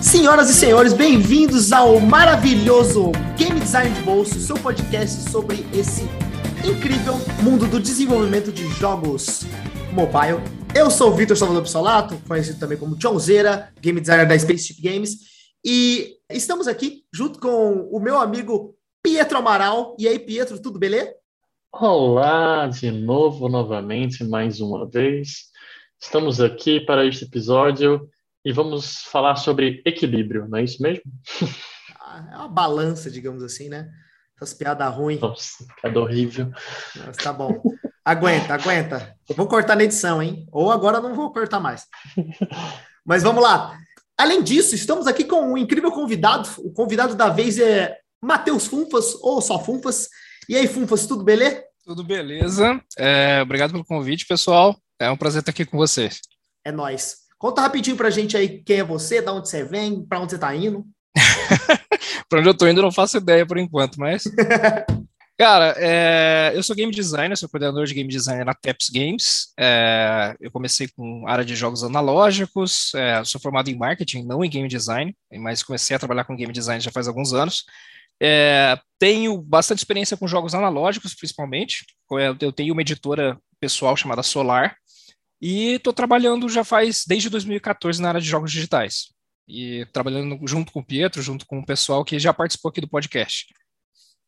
Senhoras e senhores, bem-vindos ao maravilhoso Game Design de Bolso, seu podcast sobre esse incrível mundo do desenvolvimento de jogos mobile. Eu sou o Vitor Salvador Pissolato, conhecido também como Johnzeira, game designer da Spaceship Games, e estamos aqui junto com o meu amigo Pietro Amaral. E aí, Pietro, tudo beleza? Olá, de novo, novamente, mais uma vez. Estamos aqui para este episódio e vamos falar sobre equilíbrio, não é isso mesmo? Ah, é uma balança, digamos assim, né? Essas piadas ruins. Nossa, piada horrível. Mas tá bom. Aguenta, aguenta. Eu vou cortar na edição, hein? Ou agora não vou cortar mais. Mas vamos lá. Além disso, estamos aqui com um incrível convidado. O convidado da vez é Matheus Funfas, ou só Funfas. E aí, Funfas, tudo beleza? Tudo beleza. É, obrigado pelo convite, pessoal. É um prazer estar aqui com vocês. É nós. Conta rapidinho pra gente aí quem é você, da onde você vem, para onde você tá indo. para onde eu tô indo, não faço ideia por enquanto, mas. Cara, é, eu sou game designer, sou coordenador de game design na Teps Games. É, eu comecei com área de jogos analógicos, é, sou formado em marketing, não em game design, mas comecei a trabalhar com game design já faz alguns anos. É, tenho bastante experiência com jogos analógicos, principalmente. Eu tenho uma editora pessoal chamada Solar, e estou trabalhando já faz desde 2014 na área de jogos digitais. E trabalhando junto com o Pietro, junto com o pessoal que já participou aqui do podcast.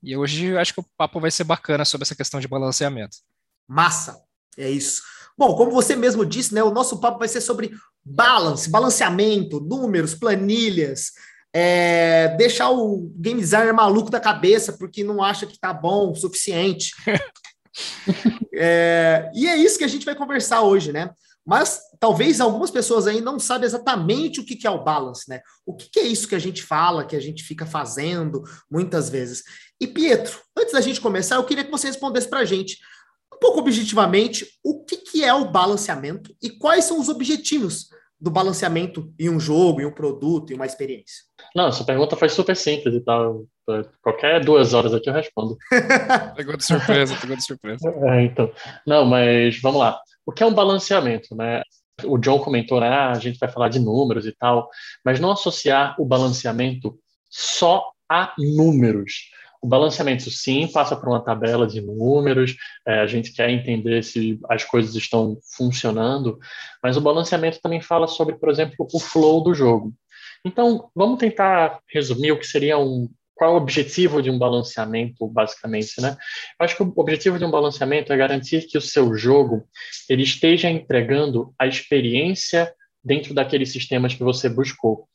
E hoje acho que o papo vai ser bacana sobre essa questão de balanceamento. Massa! É isso. Bom, como você mesmo disse, né, o nosso papo vai ser sobre balance, balanceamento, números, planilhas, é, deixar o game designer maluco da cabeça porque não acha que tá bom o suficiente. é, e é isso que a gente vai conversar hoje, né? Mas talvez algumas pessoas aí não sabem exatamente o que, é o balance, né? O que, é isso que a gente fala, que a gente fica fazendo muitas vezes. E Pietro, antes da gente começar, eu queria que você respondesse para a gente, um pouco objetivamente, o que é o balanceamento e quais são os objetivos do balanceamento em um jogo, em um produto, em uma experiência? Não, essa pergunta foi super simples e tal. Qualquer duas horas aqui eu respondo. pegou de surpresa, pegou de surpresa. É, então. Não, mas vamos lá. O que é um balanceamento, né? O John comentou, né? Ah, a gente vai falar de números e tal, mas não associar o balanceamento só a números. O balanceamento, sim, passa por uma tabela de números, é, a gente quer entender se as coisas estão funcionando, mas o balanceamento também fala sobre, por exemplo, o flow do jogo. Então, vamos tentar resumir o que seria um. Qual é o objetivo de um balanceamento, basicamente, né? Eu acho que o objetivo de um balanceamento é garantir que o seu jogo ele esteja entregando a experiência dentro daqueles sistemas que você buscou.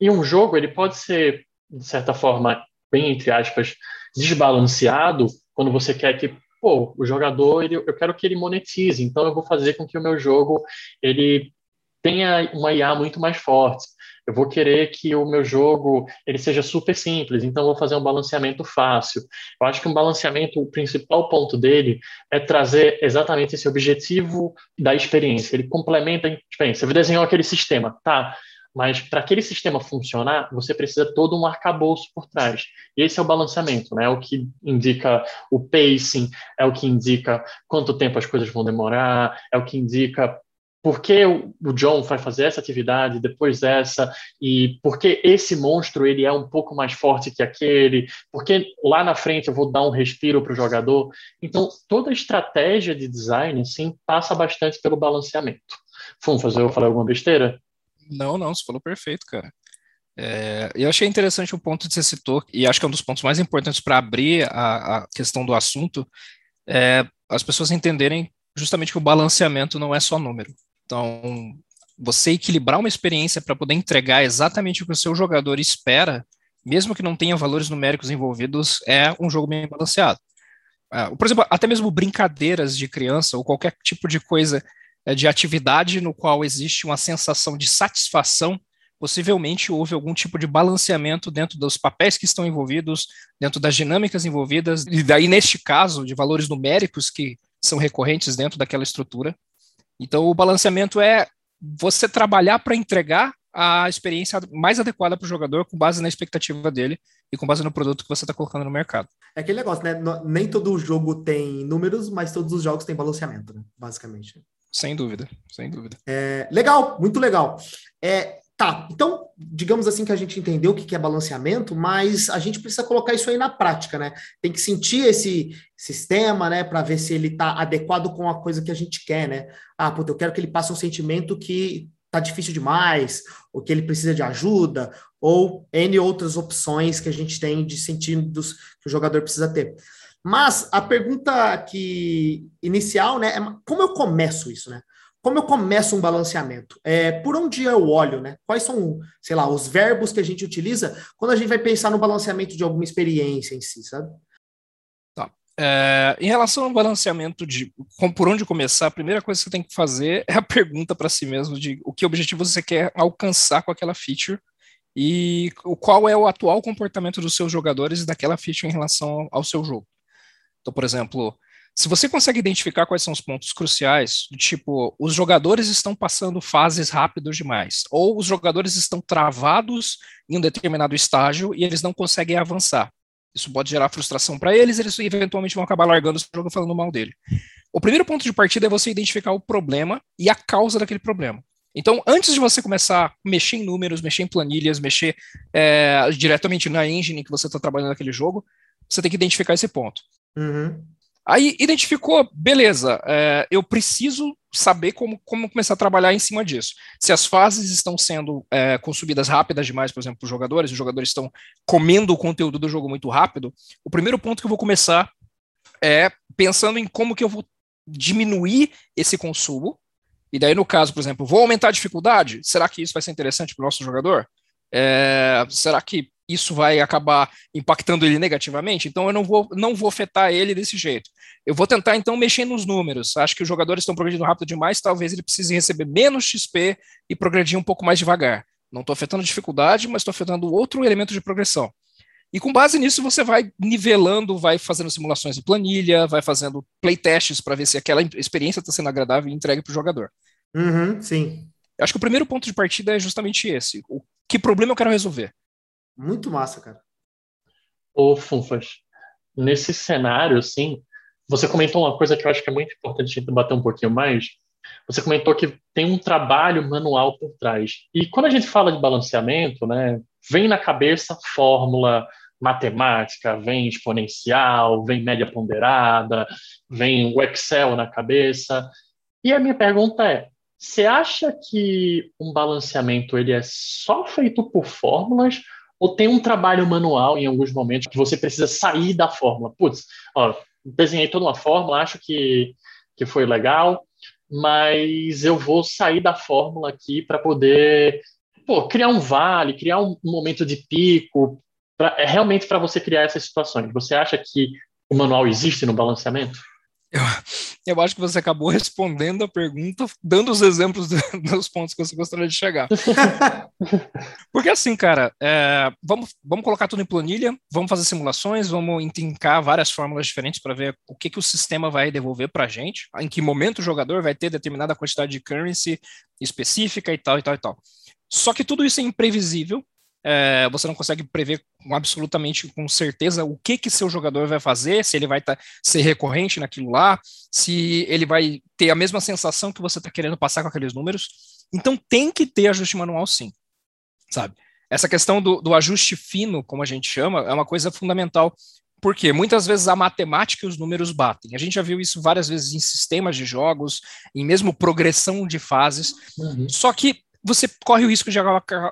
E um jogo ele pode ser, de certa forma, bem entre aspas, desbalanceado quando você quer que pô, o jogador, ele, eu quero que ele monetize, então eu vou fazer com que o meu jogo ele tenha uma IA muito mais forte. Eu vou querer que o meu jogo ele seja super simples, então vou fazer um balanceamento fácil. Eu acho que um balanceamento, o principal ponto dele é trazer exatamente esse objetivo da experiência. Ele complementa a experiência. Você desenhou aquele sistema, tá? Mas para aquele sistema funcionar, você precisa todo um arcabouço por trás. E esse é o balanceamento, né? É o que indica o pacing, é o que indica quanto tempo as coisas vão demorar, é o que indica por que o John vai fazer essa atividade, depois essa, e por que esse monstro ele é um pouco mais forte que aquele, porque lá na frente eu vou dar um respiro para o jogador. Então, toda a estratégia de design, sim, passa bastante pelo balanceamento. Vamos fazer eu falar alguma besteira? Não, não, você falou perfeito, cara. É, eu achei interessante o ponto que você citou, e acho que é um dos pontos mais importantes para abrir a, a, questão do assunto, é as pessoas entenderem justamente que o balanceamento não é só número. Então, você equilibrar uma experiência para poder entregar exatamente o que o seu jogador espera, mesmo que não tenha valores numéricos envolvidos, é um jogo bem balanceado. Uh, por exemplo, até mesmo brincadeiras de criança ou qualquer tipo de coisa é, de atividade no qual existe uma sensação de satisfação, possivelmente houve algum tipo de balanceamento dentro dos papéis que estão envolvidos, dentro das dinâmicas envolvidas, e daí, neste caso, de valores numéricos que são recorrentes dentro daquela estrutura. Então, o balanceamento é você trabalhar para entregar a experiência mais adequada para o jogador com base na expectativa dele e com base no produto que você está colocando no mercado. É aquele negócio, né? Nem todo jogo tem números, mas todos os jogos têm balanceamento, né? basicamente. Sem dúvida, sem dúvida. É, legal, muito legal. É, tá, então, digamos assim que a gente entendeu o que é balanceamento, mas a gente precisa colocar isso aí na prática, né? Tem que sentir esse sistema, né, para ver se ele está adequado com a coisa que a gente quer, né? Ah, puta, eu quero que ele passe um sentimento que tá difícil demais, ou que ele precisa de ajuda, ou N outras opções que a gente tem de sentidos que o jogador precisa ter. Mas a pergunta que inicial, né, é como eu começo isso, né? Como eu começo um balanceamento? É, por onde eu olho, né? Quais são, sei lá, os verbos que a gente utiliza quando a gente vai pensar no balanceamento de alguma experiência em si, sabe? Tá. É, em relação ao balanceamento de com, por onde começar, a primeira coisa que você tem que fazer é a pergunta para si mesmo de o que objetivo você quer alcançar com aquela feature e qual é o atual comportamento dos seus jogadores daquela feature em relação ao seu jogo. Então, por exemplo, se você consegue identificar quais são os pontos cruciais, tipo, os jogadores estão passando fases rápidas demais, ou os jogadores estão travados em um determinado estágio e eles não conseguem avançar. Isso pode gerar frustração para eles, eles eventualmente vão acabar largando o jogo falando mal dele. O primeiro ponto de partida é você identificar o problema e a causa daquele problema. Então, antes de você começar a mexer em números, mexer em planilhas, mexer é, diretamente na engine que você está trabalhando naquele jogo, você tem que identificar esse ponto. Uhum. Aí identificou, beleza, é, eu preciso saber como, como começar a trabalhar em cima disso. Se as fases estão sendo é, consumidas rápidas demais, por exemplo, para os jogadores, os jogadores estão comendo o conteúdo do jogo muito rápido, o primeiro ponto que eu vou começar é pensando em como que eu vou diminuir esse consumo. E daí, no caso, por exemplo, vou aumentar a dificuldade? Será que isso vai ser interessante para o nosso jogador? É, será que isso vai acabar impactando ele negativamente, então eu não vou, não vou afetar ele desse jeito. Eu vou tentar então mexer nos números. Acho que os jogadores estão progredindo rápido demais, talvez ele precise receber menos XP e progredir um pouco mais devagar. Não estou afetando a dificuldade, mas estou afetando outro elemento de progressão. E com base nisso, você vai nivelando, vai fazendo simulações de planilha, vai fazendo playtests para ver se aquela experiência está sendo agradável e entregue para o jogador. Uhum, sim. Acho que o primeiro ponto de partida é justamente esse. O que problema eu quero resolver? Muito massa, cara. Ô, Funfas, nesse cenário, assim, você comentou uma coisa que eu acho que é muito importante a gente bater um pouquinho mais. Você comentou que tem um trabalho manual por trás. E quando a gente fala de balanceamento, né, vem na cabeça fórmula matemática, vem exponencial, vem média ponderada, vem o Excel na cabeça. E a minha pergunta é: você acha que um balanceamento ele é só feito por fórmulas ou tem um trabalho manual em alguns momentos que você precisa sair da fórmula. Putz, ó, desenhei toda uma fórmula, acho que, que foi legal, mas eu vou sair da fórmula aqui para poder pô, criar um vale, criar um momento de pico, pra, é realmente para você criar essas situações. Você acha que o manual existe no balanceamento? Eu, eu acho que você acabou respondendo a pergunta, dando os exemplos do, dos pontos que você gostaria de chegar. Porque assim, cara, é, vamos, vamos colocar tudo em planilha, vamos fazer simulações, vamos intrincar várias fórmulas diferentes para ver o que, que o sistema vai devolver para a gente, em que momento o jogador vai ter determinada quantidade de currency específica e tal, e tal, e tal. Só que tudo isso é imprevisível, é, você não consegue prever absolutamente com certeza o que que seu jogador vai fazer, se ele vai tá, ser recorrente naquilo lá, se ele vai ter a mesma sensação que você está querendo passar com aqueles números. Então tem que ter ajuste manual sim, sabe? Essa questão do, do ajuste fino, como a gente chama, é uma coisa fundamental porque muitas vezes a matemática e os números batem. A gente já viu isso várias vezes em sistemas de jogos, em mesmo progressão de fases. Uhum. Só que você corre o risco de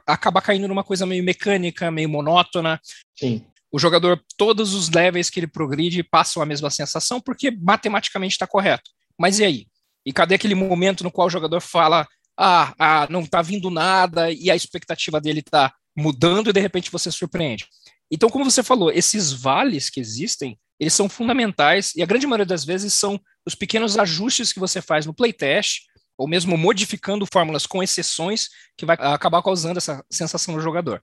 acabar caindo numa coisa meio mecânica, meio monótona. Sim. O jogador, todos os levels que ele progride, passam a mesma sensação, porque matematicamente está correto. Mas e aí? E cadê aquele momento no qual o jogador fala: ah, ah não está vindo nada, e a expectativa dele está mudando, e de repente você surpreende? Então, como você falou, esses vales que existem, eles são fundamentais, e a grande maioria das vezes são os pequenos ajustes que você faz no playtest, ou mesmo modificando fórmulas com exceções, que vai acabar causando essa sensação no jogador.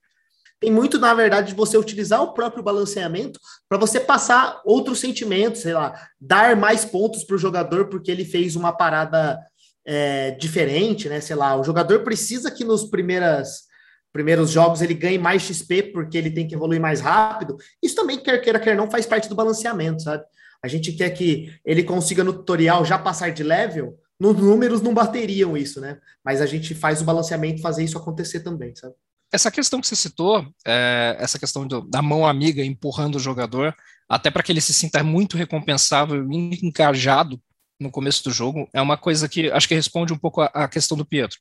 Tem muito, na verdade, de você utilizar o próprio balanceamento para você passar outros sentimentos, sei lá, dar mais pontos para o jogador porque ele fez uma parada é, diferente, né? Sei lá, o jogador precisa que nos primeiras primeiros jogos ele ganhe mais XP porque ele tem que evoluir mais rápido. Isso também, quer queira, quer não, faz parte do balanceamento, sabe? A gente quer que ele consiga no tutorial já passar de level. Nos números não bateriam isso, né? Mas a gente faz o balanceamento fazer isso acontecer também, sabe? Essa questão que você citou, é, essa questão do, da mão amiga empurrando o jogador, até para que ele se sinta muito recompensável e engajado no começo do jogo, é uma coisa que acho que responde um pouco à questão do Pietro.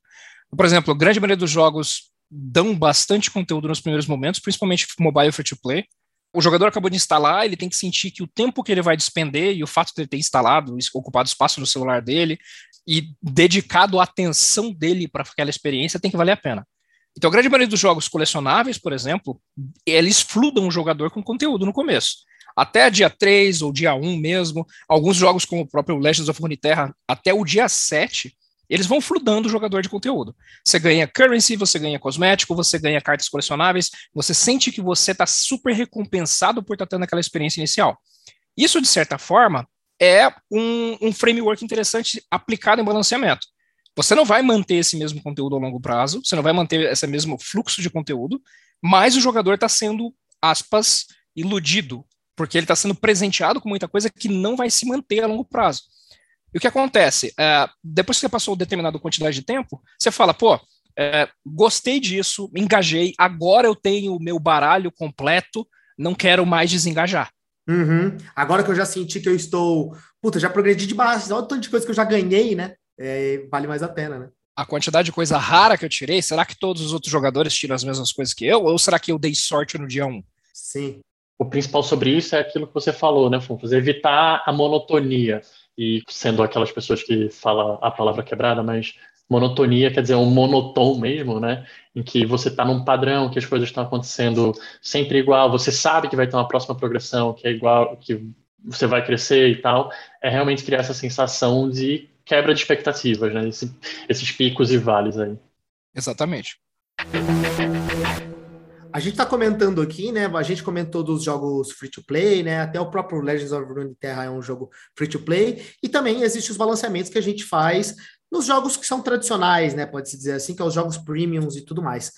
Por exemplo, a grande maioria dos jogos dão bastante conteúdo nos primeiros momentos, principalmente mobile free to play. O jogador acabou de instalar, ele tem que sentir que o tempo que ele vai despender e o fato de ele ter instalado, ocupado espaço no celular dele e dedicado a atenção dele para aquela experiência tem que valer a pena. Então, a grande maioria dos jogos colecionáveis, por exemplo, eles fludam o jogador com conteúdo no começo. Até dia 3 ou dia 1 mesmo, alguns jogos como o próprio Legends of Runeterra, até o dia 7, eles vão fludando o jogador de conteúdo. Você ganha currency, você ganha cosmético, você ganha cartas colecionáveis, você sente que você está super recompensado por estar tá tendo aquela experiência inicial. Isso, de certa forma, é um, um framework interessante aplicado em balanceamento. Você não vai manter esse mesmo conteúdo a longo prazo, você não vai manter esse mesmo fluxo de conteúdo, mas o jogador está sendo, aspas, iludido, porque ele está sendo presenteado com muita coisa que não vai se manter a longo prazo. E o que acontece? É, depois que você passou determinada quantidade de tempo, você fala, pô, é, gostei disso, engajei, agora eu tenho o meu baralho completo, não quero mais desengajar. Uhum. Agora que eu já senti que eu estou. Puta, já progredi de base, olha o tanto de coisa que eu já ganhei, né? É, vale mais a pena, né? A quantidade de coisa rara que eu tirei, será que todos os outros jogadores tiram as mesmas coisas que eu? Ou será que eu dei sorte no dia 1? Sim. O principal sobre isso é aquilo que você falou, né, Funfos? Evitar a monotonia e sendo aquelas pessoas que falam a palavra quebrada, mas monotonia quer dizer um monotom mesmo, né? Em que você está num padrão, que as coisas estão acontecendo sempre igual, você sabe que vai ter uma próxima progressão, que é igual, que você vai crescer e tal. É realmente criar essa sensação de quebra de expectativas, né? Esse, esses picos e vales aí. Exatamente. A gente está comentando aqui, né? A gente comentou dos jogos free to play, né? Até o próprio Legends of Runeterra é um jogo free to play. E também existem os balanceamentos que a gente faz nos jogos que são tradicionais, né? Pode-se dizer assim, que é os jogos premiums e tudo mais.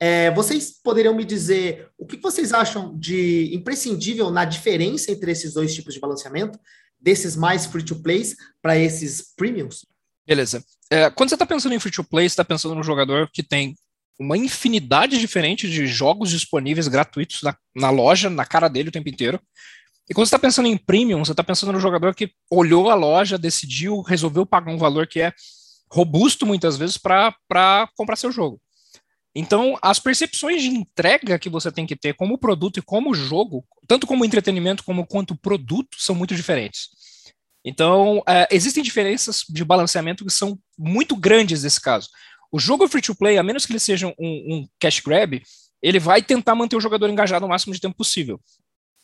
É, vocês poderiam me dizer o que vocês acham de imprescindível na diferença entre esses dois tipos de balanceamento, desses mais free to plays para esses premiums? Beleza. É, quando você está pensando em free to play, você está pensando num jogador que tem uma infinidade diferente de jogos disponíveis gratuitos na, na loja, na cara dele o tempo inteiro. E quando você está pensando em premium, você está pensando no jogador que olhou a loja, decidiu, resolveu pagar um valor que é robusto muitas vezes para comprar seu jogo. Então, as percepções de entrega que você tem que ter como produto e como jogo, tanto como entretenimento como quanto produto, são muito diferentes. Então, é, existem diferenças de balanceamento que são muito grandes nesse caso. O jogo free to play, a menos que ele seja um, um cash grab, ele vai tentar manter o jogador engajado o máximo de tempo possível.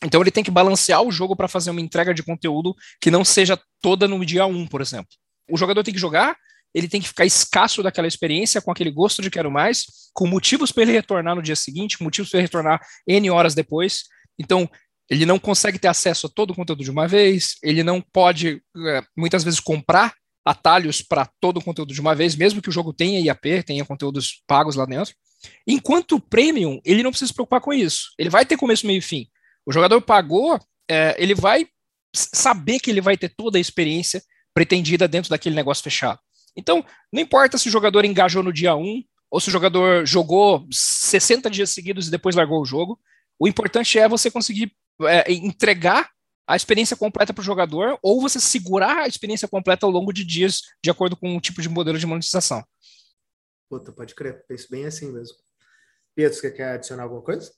Então ele tem que balancear o jogo para fazer uma entrega de conteúdo que não seja toda no dia 1, por exemplo. O jogador tem que jogar, ele tem que ficar escasso daquela experiência, com aquele gosto de quero mais, com motivos para ele retornar no dia seguinte, motivos para ele retornar N horas depois. Então, ele não consegue ter acesso a todo o conteúdo de uma vez, ele não pode, eh, muitas vezes, comprar atalhos para todo o conteúdo de uma vez, mesmo que o jogo tenha IAP, tenha conteúdos pagos lá dentro. Enquanto o Premium, ele não precisa se preocupar com isso. Ele vai ter começo, meio e fim. O jogador pagou, é, ele vai saber que ele vai ter toda a experiência pretendida dentro daquele negócio fechado. Então, não importa se o jogador engajou no dia 1 ou se o jogador jogou 60 dias seguidos e depois largou o jogo. O importante é você conseguir é, entregar a experiência completa para o jogador ou você segurar a experiência completa ao longo de dias, de acordo com o tipo de modelo de monetização. Puta, pode crer, penso bem assim mesmo. Pedro, você quer adicionar alguma coisa?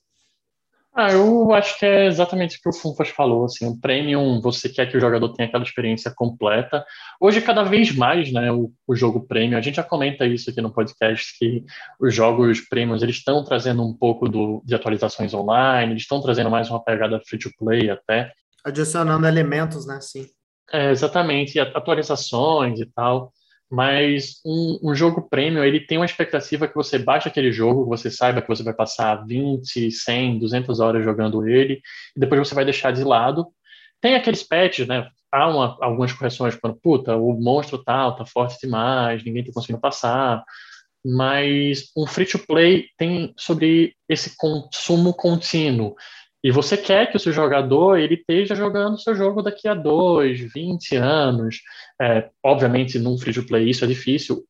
Ah, eu acho que é exatamente o que o Funfas falou, assim, o Premium, você quer que o jogador tenha aquela experiência completa. Hoje, cada vez mais, né, o, o jogo Premium, a gente já comenta isso aqui no podcast, que os jogos Premiums, eles estão trazendo um pouco do, de atualizações online, eles estão trazendo mais uma pegada free-to-play até. Adicionando elementos, né? Sim. É, exatamente, atualizações e tal. Mas um, um, jogo premium, ele tem uma expectativa que você baixe aquele jogo, você saiba que você vai passar 20, 100, 200 horas jogando ele, e depois você vai deixar de lado. tem aqueles patches, né? Há uma, algumas correções quando, puta, o monstro tal tá forte demais, ninguém tá conseguindo passar. Mas um free to play tem sobre esse consumo contínuo. E você quer que o seu jogador ele esteja jogando o seu jogo daqui a dois, 20 anos. É, obviamente, num free to play isso é difícil.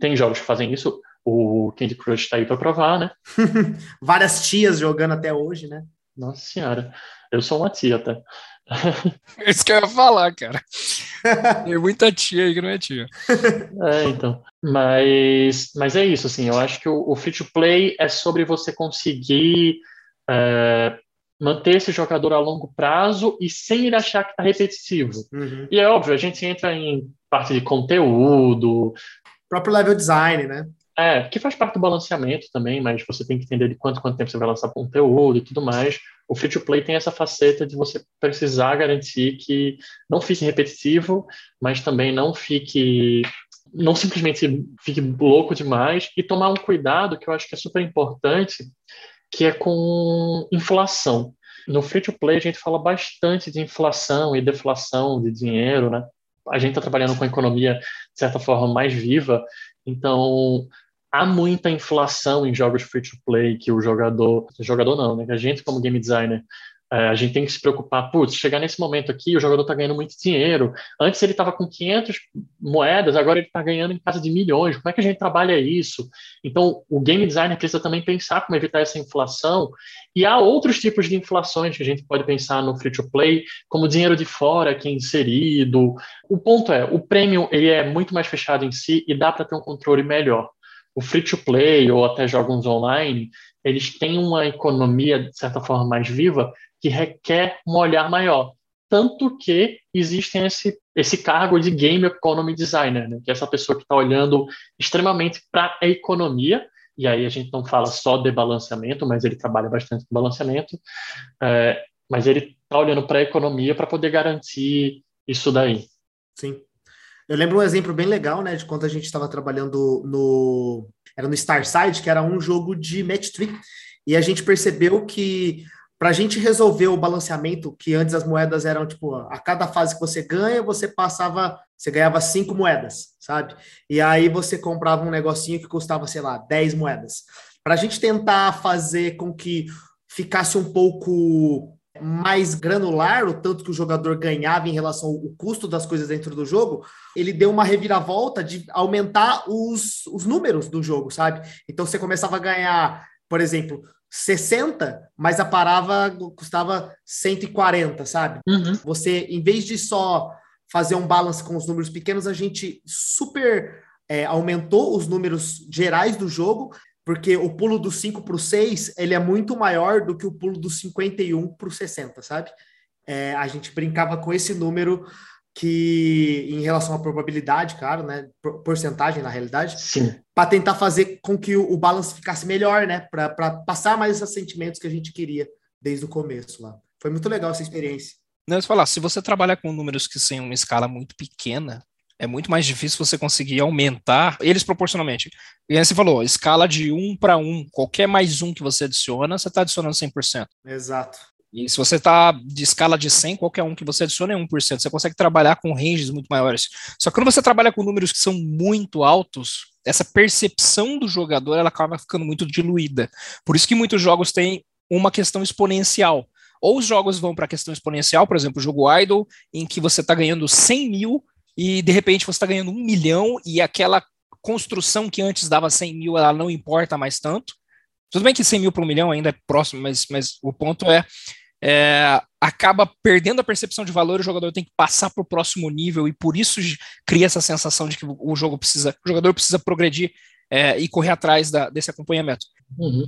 Tem jogos que fazem isso. O Candy Crush está aí para provar, né? Várias tias jogando até hoje, né? Nossa senhora, eu sou uma tia até. É isso que eu ia falar, cara. Tem muita tia aí que não é tia. É, então. Mas, mas é isso, assim, eu acho que o, o free to play é sobre você conseguir é, manter esse jogador a longo prazo e sem ele achar que está repetitivo. Uhum. E é óbvio, a gente entra em parte de conteúdo. Próprio level design, né? É, que faz parte do balanceamento também, mas você tem que entender de quanto quanto tempo você vai lançar conteúdo e tudo mais. O free to play tem essa faceta de você precisar garantir que não fique repetitivo, mas também não fique não simplesmente fique louco demais e tomar um cuidado que eu acho que é super importante, que é com inflação. No free to play a gente fala bastante de inflação e deflação de dinheiro, né? A gente está trabalhando com a economia de certa forma mais viva, então há muita inflação em jogos free to play que o jogador, jogador não, né? A gente como game designer é, a gente tem que se preocupar, putz, chegar nesse momento aqui, o jogador está ganhando muito dinheiro. Antes ele estava com 500 moedas, agora ele está ganhando em casa de milhões. Como é que a gente trabalha isso? Então, o game designer precisa também pensar como evitar essa inflação. E há outros tipos de inflações que a gente pode pensar no free to play, como dinheiro de fora que é inserido. O ponto é, o prêmio ele é muito mais fechado em si e dá para ter um controle melhor o free to play ou até jogos online, eles têm uma economia de certa forma mais viva que requer um olhar maior. Tanto que existe esse, esse cargo de Game Economy Designer, né? que é essa pessoa que está olhando extremamente para a economia, e aí a gente não fala só de balanceamento, mas ele trabalha bastante com balanceamento, é, mas ele está olhando para a economia para poder garantir isso daí. Sim. Eu lembro um exemplo bem legal, né, de quando a gente estava trabalhando no era no Starside, que era um jogo de match tree, e a gente percebeu que para a gente resolver o balanceamento, que antes as moedas eram tipo, a cada fase que você ganha, você passava, você ganhava cinco moedas, sabe? E aí você comprava um negocinho que custava, sei lá, 10 moedas. Para a gente tentar fazer com que ficasse um pouco mais granular, o tanto que o jogador ganhava em relação ao custo das coisas dentro do jogo, ele deu uma reviravolta de aumentar os, os números do jogo, sabe? Então você começava a ganhar, por exemplo, 60, mas a parava custava 140, sabe? Uhum. Você, em vez de só fazer um balance com os números pequenos, a gente super é, aumentou os números gerais do jogo, porque o pulo do 5 para o 6 ele é muito maior do que o pulo do 51 para o 60, sabe? É, a gente brincava com esse número que em relação à probabilidade, claro, né, porcentagem na realidade, para tentar fazer com que o, o balance ficasse melhor, né, para passar mais esses sentimentos que a gente queria desde o começo lá. Foi muito legal essa experiência. Não, falar, se você trabalha com números que têm uma escala muito pequena, é muito mais difícil você conseguir aumentar eles proporcionalmente. E aí você falou, escala de 1 para 1, qualquer mais um que você adiciona, você está adicionando 100%. Exato. E se você está de escala de 100, qualquer um que você adiciona é 1%. Você consegue trabalhar com ranges muito maiores. Só que quando você trabalha com números que são muito altos, essa percepção do jogador ela acaba ficando muito diluída. Por isso que muitos jogos têm uma questão exponencial. Ou os jogos vão para a questão exponencial, por exemplo, o jogo Idle, em que você está ganhando 100 mil e de repente você está ganhando um milhão e aquela construção que antes dava 100 mil, ela não importa mais tanto. Tudo bem que 100 mil para um milhão ainda é próximo, mas, mas o ponto é é, acaba perdendo a percepção de valor, o jogador tem que passar para o próximo nível e por isso cria essa sensação de que o jogo precisa, o jogador precisa progredir é, e correr atrás da, desse acompanhamento. Uhum.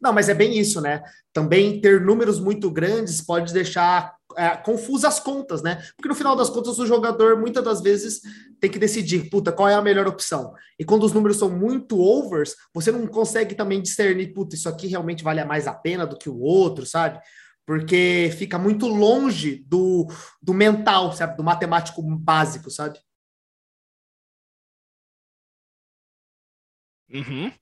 Não, mas é bem isso, né? Também ter números muito grandes pode deixar é, confusas as contas, né? Porque no final das contas o jogador muitas das vezes tem que decidir, puta, qual é a melhor opção. E quando os números são muito overs, você não consegue também discernir, puta, isso aqui realmente vale mais a pena do que o outro, sabe? porque fica muito longe do, do mental, sabe? Do matemático básico, sabe? Uhum.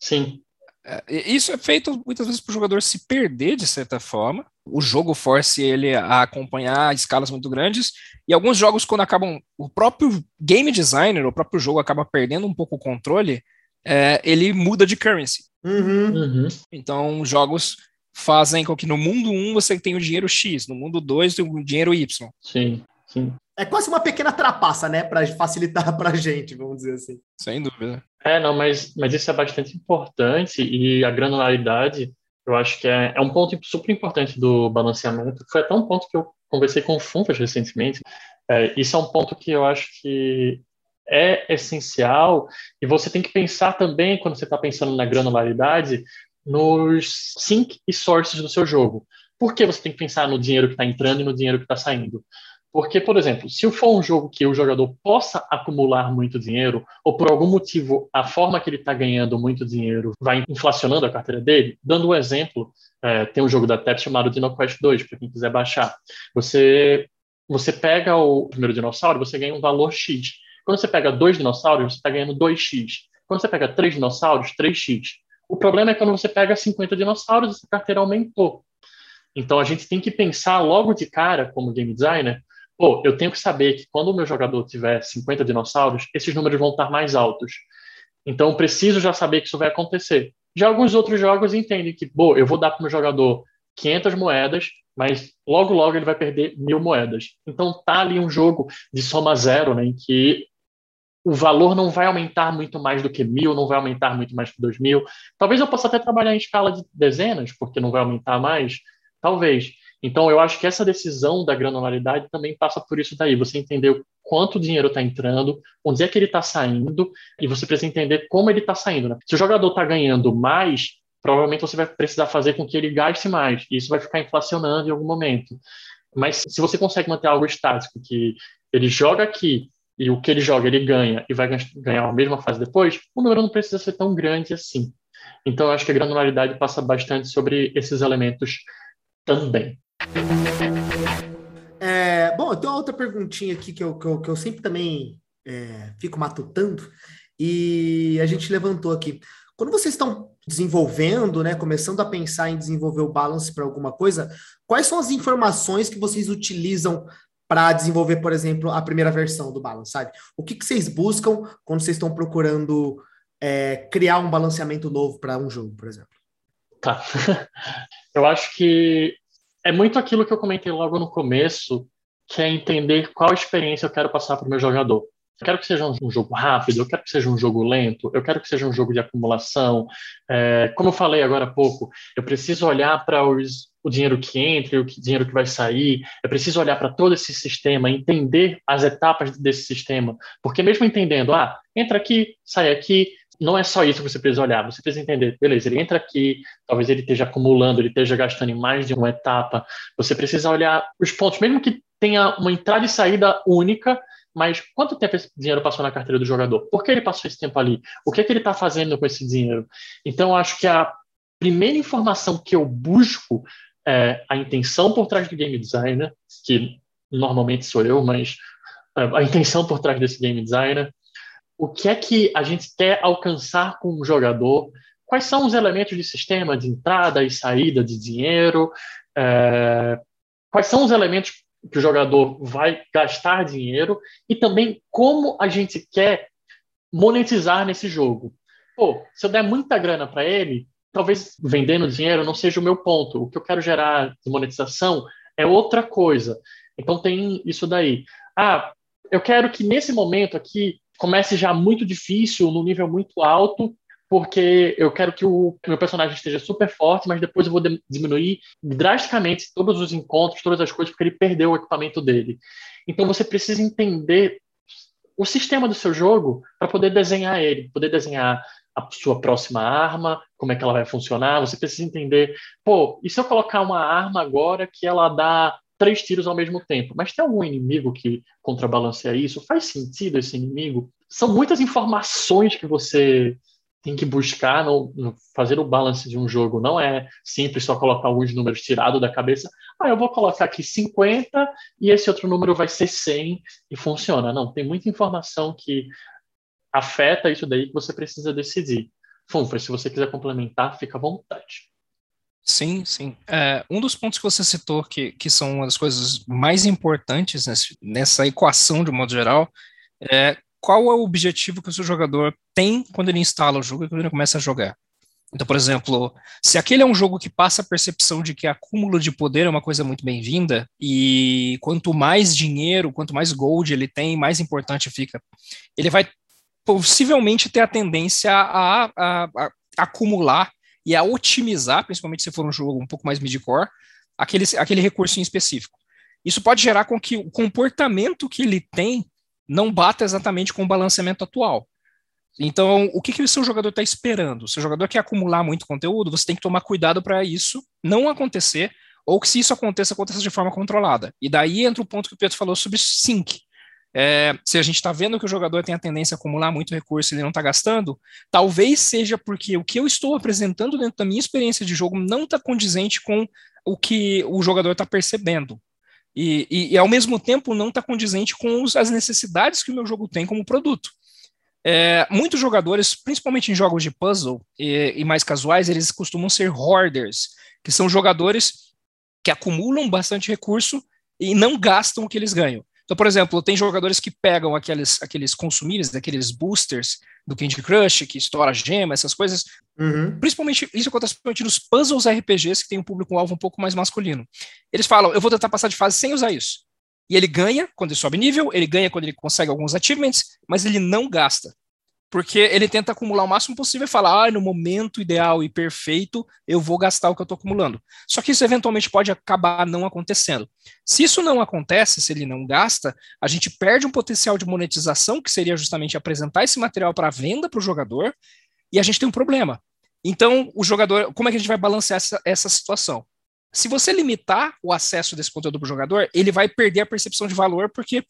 Sim. É, isso é feito muitas vezes para o jogador se perder de certa forma. O jogo force ele a acompanhar escalas muito grandes. E alguns jogos, quando acabam. O próprio game designer, o próprio jogo acaba perdendo um pouco o controle, é, ele muda de currency. Uhum. Uhum. Então, jogos fazem com que no mundo 1 você tenha o dinheiro X, no mundo 2 tem o dinheiro Y. Sim, sim. É quase uma pequena trapaça, né? Para facilitar para a gente, vamos dizer assim. Sem dúvida. É, não, mas, mas isso é bastante importante e a granularidade, eu acho que é, é um ponto super importante do balanceamento. Foi até um ponto que eu conversei com o Funfas recentemente. É, isso é um ponto que eu acho que é essencial e você tem que pensar também, quando você está pensando na granularidade, nos sync e sources do seu jogo. Por que você tem que pensar no dinheiro que está entrando e no dinheiro que está saindo? Porque, por exemplo, se for um jogo que o jogador possa acumular muito dinheiro, ou por algum motivo a forma que ele está ganhando muito dinheiro vai inflacionando a carteira dele, dando um exemplo, é, tem um jogo da TEP chamado DinoQuest 2, para quem quiser baixar. Você, você pega o primeiro dinossauro, você ganha um valor X. Quando você pega dois dinossauros, você está ganhando 2x. Quando você pega três dinossauros, 3x. O problema é quando você pega 50 dinossauros, essa carteira aumentou. Então a gente tem que pensar logo de cara, como game designer, pô, eu tenho que saber que quando o meu jogador tiver 50 dinossauros, esses números vão estar mais altos. Então, eu preciso já saber que isso vai acontecer. Já alguns outros jogos entendem que, pô, eu vou dar para o meu jogador 500 moedas, mas logo, logo ele vai perder mil moedas. Então, tá ali um jogo de soma zero, né, em que o valor não vai aumentar muito mais do que mil, não vai aumentar muito mais que dois mil. Talvez eu possa até trabalhar em escala de dezenas, porque não vai aumentar mais. Talvez. Então, eu acho que essa decisão da granularidade também passa por isso daí. Você entender quanto dinheiro está entrando, onde é que ele está saindo, e você precisa entender como ele está saindo. Né? Se o jogador está ganhando mais, provavelmente você vai precisar fazer com que ele gaste mais, e isso vai ficar inflacionando em algum momento. Mas se você consegue manter algo estático, que ele joga aqui, e o que ele joga ele ganha, e vai ganhar a mesma fase depois, o número não precisa ser tão grande assim. Então, eu acho que a granularidade passa bastante sobre esses elementos também. É, bom, eu tenho uma outra perguntinha aqui que eu, que eu, que eu sempre também é, fico matutando, e a gente levantou aqui. Quando vocês estão desenvolvendo, né, começando a pensar em desenvolver o balance para alguma coisa, quais são as informações que vocês utilizam para desenvolver, por exemplo, a primeira versão do balance, sabe? O que, que vocês buscam quando vocês estão procurando é, criar um balanceamento novo para um jogo, por exemplo? Tá. Eu acho que é muito aquilo que eu comentei logo no começo, que é entender qual experiência eu quero passar para o meu jogador. Eu quero que seja um jogo rápido, eu quero que seja um jogo lento, eu quero que seja um jogo de acumulação. É, como eu falei agora há pouco, eu preciso olhar para o dinheiro que entra e o dinheiro que vai sair, eu preciso olhar para todo esse sistema, entender as etapas desse sistema. Porque mesmo entendendo, ah, entra aqui, sai aqui, não é só isso que você precisa olhar, você precisa entender, beleza, ele entra aqui, talvez ele esteja acumulando, ele esteja gastando em mais de uma etapa, você precisa olhar os pontos, mesmo que tenha uma entrada e saída única, mas quanto tempo esse dinheiro passou na carteira do jogador? Por que ele passou esse tempo ali? O que, é que ele está fazendo com esse dinheiro? Então, acho que a primeira informação que eu busco é a intenção por trás do game designer, que normalmente sou eu, mas é, a intenção por trás desse game designer, o que é que a gente quer alcançar com o jogador, quais são os elementos de sistema de entrada e saída de dinheiro, é, quais são os elementos que o jogador vai gastar dinheiro e também como a gente quer monetizar nesse jogo. Pô, se eu der muita grana para ele, talvez vendendo dinheiro não seja o meu ponto. O que eu quero gerar de monetização é outra coisa. Então tem isso daí. Ah, eu quero que nesse momento aqui comece já muito difícil, no nível muito alto, porque eu quero que o meu personagem esteja super forte, mas depois eu vou diminuir drasticamente todos os encontros, todas as coisas, porque ele perdeu o equipamento dele. Então você precisa entender o sistema do seu jogo para poder desenhar ele, poder desenhar a sua próxima arma, como é que ela vai funcionar. Você precisa entender, pô, e se eu colocar uma arma agora que ela dá três tiros ao mesmo tempo. Mas tem algum inimigo que contrabalanceia isso? Faz sentido esse inimigo? São muitas informações que você tem que buscar no, no, fazer o balance de um jogo. Não é simples só colocar alguns números tirados da cabeça. Ah, eu vou colocar aqui 50 e esse outro número vai ser 100 e funciona. Não, tem muita informação que afeta isso daí que você precisa decidir. Funfa, se você quiser complementar, fica à vontade. Sim, sim. É, um dos pontos que você citou, que, que são uma das coisas mais importantes nesse, nessa equação, de modo geral, é qual é o objetivo que o seu jogador tem quando ele instala o jogo e quando ele começa a jogar. Então, por exemplo, se aquele é um jogo que passa a percepção de que acúmulo de poder é uma coisa muito bem-vinda, e quanto mais dinheiro, quanto mais gold ele tem, mais importante fica, ele vai possivelmente ter a tendência a, a, a acumular e a otimizar, principalmente se for um jogo um pouco mais midcore, aquele, aquele recurso em específico. Isso pode gerar com que o comportamento que ele tem não bata exatamente com o balanceamento atual. Então, o que, que o seu jogador está esperando? O jogador quer acumular muito conteúdo, você tem que tomar cuidado para isso não acontecer, ou que se isso aconteça, aconteça de forma controlada. E daí entra o ponto que o Pedro falou sobre sync. É, se a gente está vendo que o jogador tem a tendência a acumular muito recurso e ele não está gastando, talvez seja porque o que eu estou apresentando dentro da minha experiência de jogo não está condizente com o que o jogador está percebendo. E, e, e, ao mesmo tempo não está condizente com os, as necessidades que o meu jogo tem como produto. É, muitos jogadores, principalmente em jogos de puzzle e, e, mais casuais, eles costumam ser hoarders, que são jogadores que acumulam bastante recurso e não gastam o que eles ganham. Então, por exemplo, tem jogadores que pegam aqueles, aqueles consumíveis, aqueles boosters do Candy Crush, que estoura gema, essas coisas. Uhum. Principalmente, isso acontece principalmente nos puzzles RPGs, que tem um público-alvo um pouco mais masculino. Eles falam, eu vou tentar passar de fase sem usar isso. E ele ganha quando ele sobe nível, ele ganha quando ele consegue alguns achievements, mas ele não gasta porque ele tenta acumular o máximo possível e fala, ah, no momento ideal e perfeito, eu vou gastar o que eu estou acumulando. Só que isso eventualmente pode acabar não acontecendo. Se isso não acontece, se ele não gasta, a gente perde um potencial de monetização, que seria justamente apresentar esse material para venda para o jogador, e a gente tem um problema. Então, o jogador, como é que a gente vai balancear essa, essa situação? Se você limitar o acesso desse conteúdo para o jogador, ele vai perder a percepção de valor, porque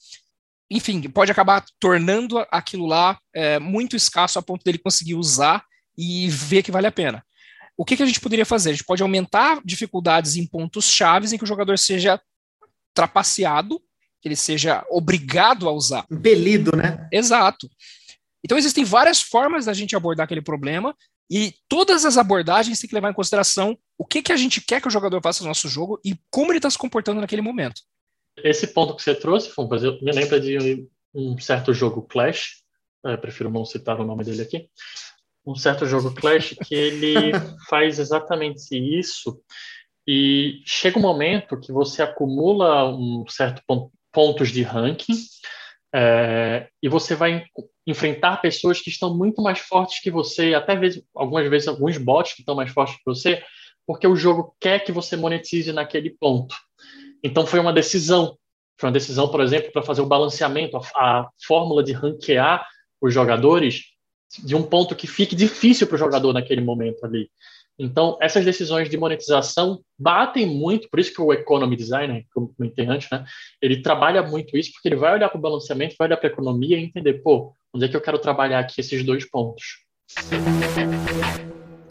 enfim, pode acabar tornando aquilo lá é, muito escasso a ponto dele conseguir usar e ver que vale a pena. O que, que a gente poderia fazer? A gente pode aumentar dificuldades em pontos chaves em que o jogador seja trapaceado, que ele seja obrigado a usar. Impelido, né? Exato. Então existem várias formas da gente abordar aquele problema e todas as abordagens têm que levar em consideração o que, que a gente quer que o jogador faça no nosso jogo e como ele está se comportando naquele momento. Esse ponto que você trouxe, Fumpas, eu me lembro de um certo jogo Clash, é, prefiro não citar o nome dele aqui, um certo jogo Clash que ele faz exatamente isso e chega um momento que você acumula um certo ponto, pontos de ranking é, e você vai enfrentar pessoas que estão muito mais fortes que você, até vezes, algumas vezes alguns bots que estão mais fortes que você, porque o jogo quer que você monetize naquele ponto. Então foi uma decisão. Foi uma decisão, por exemplo, para fazer o balanceamento, a, a, fórmula de ranquear os jogadores de um ponto que fique difícil para o jogador naquele momento ali. Então, essas decisões de monetização batem muito, por isso que o economy designer, como eu comentei antes, né, ele trabalha muito isso, porque ele vai olhar para o balanceamento, vai olhar para a economia e entender, pô, onde é que eu quero trabalhar aqui esses dois pontos.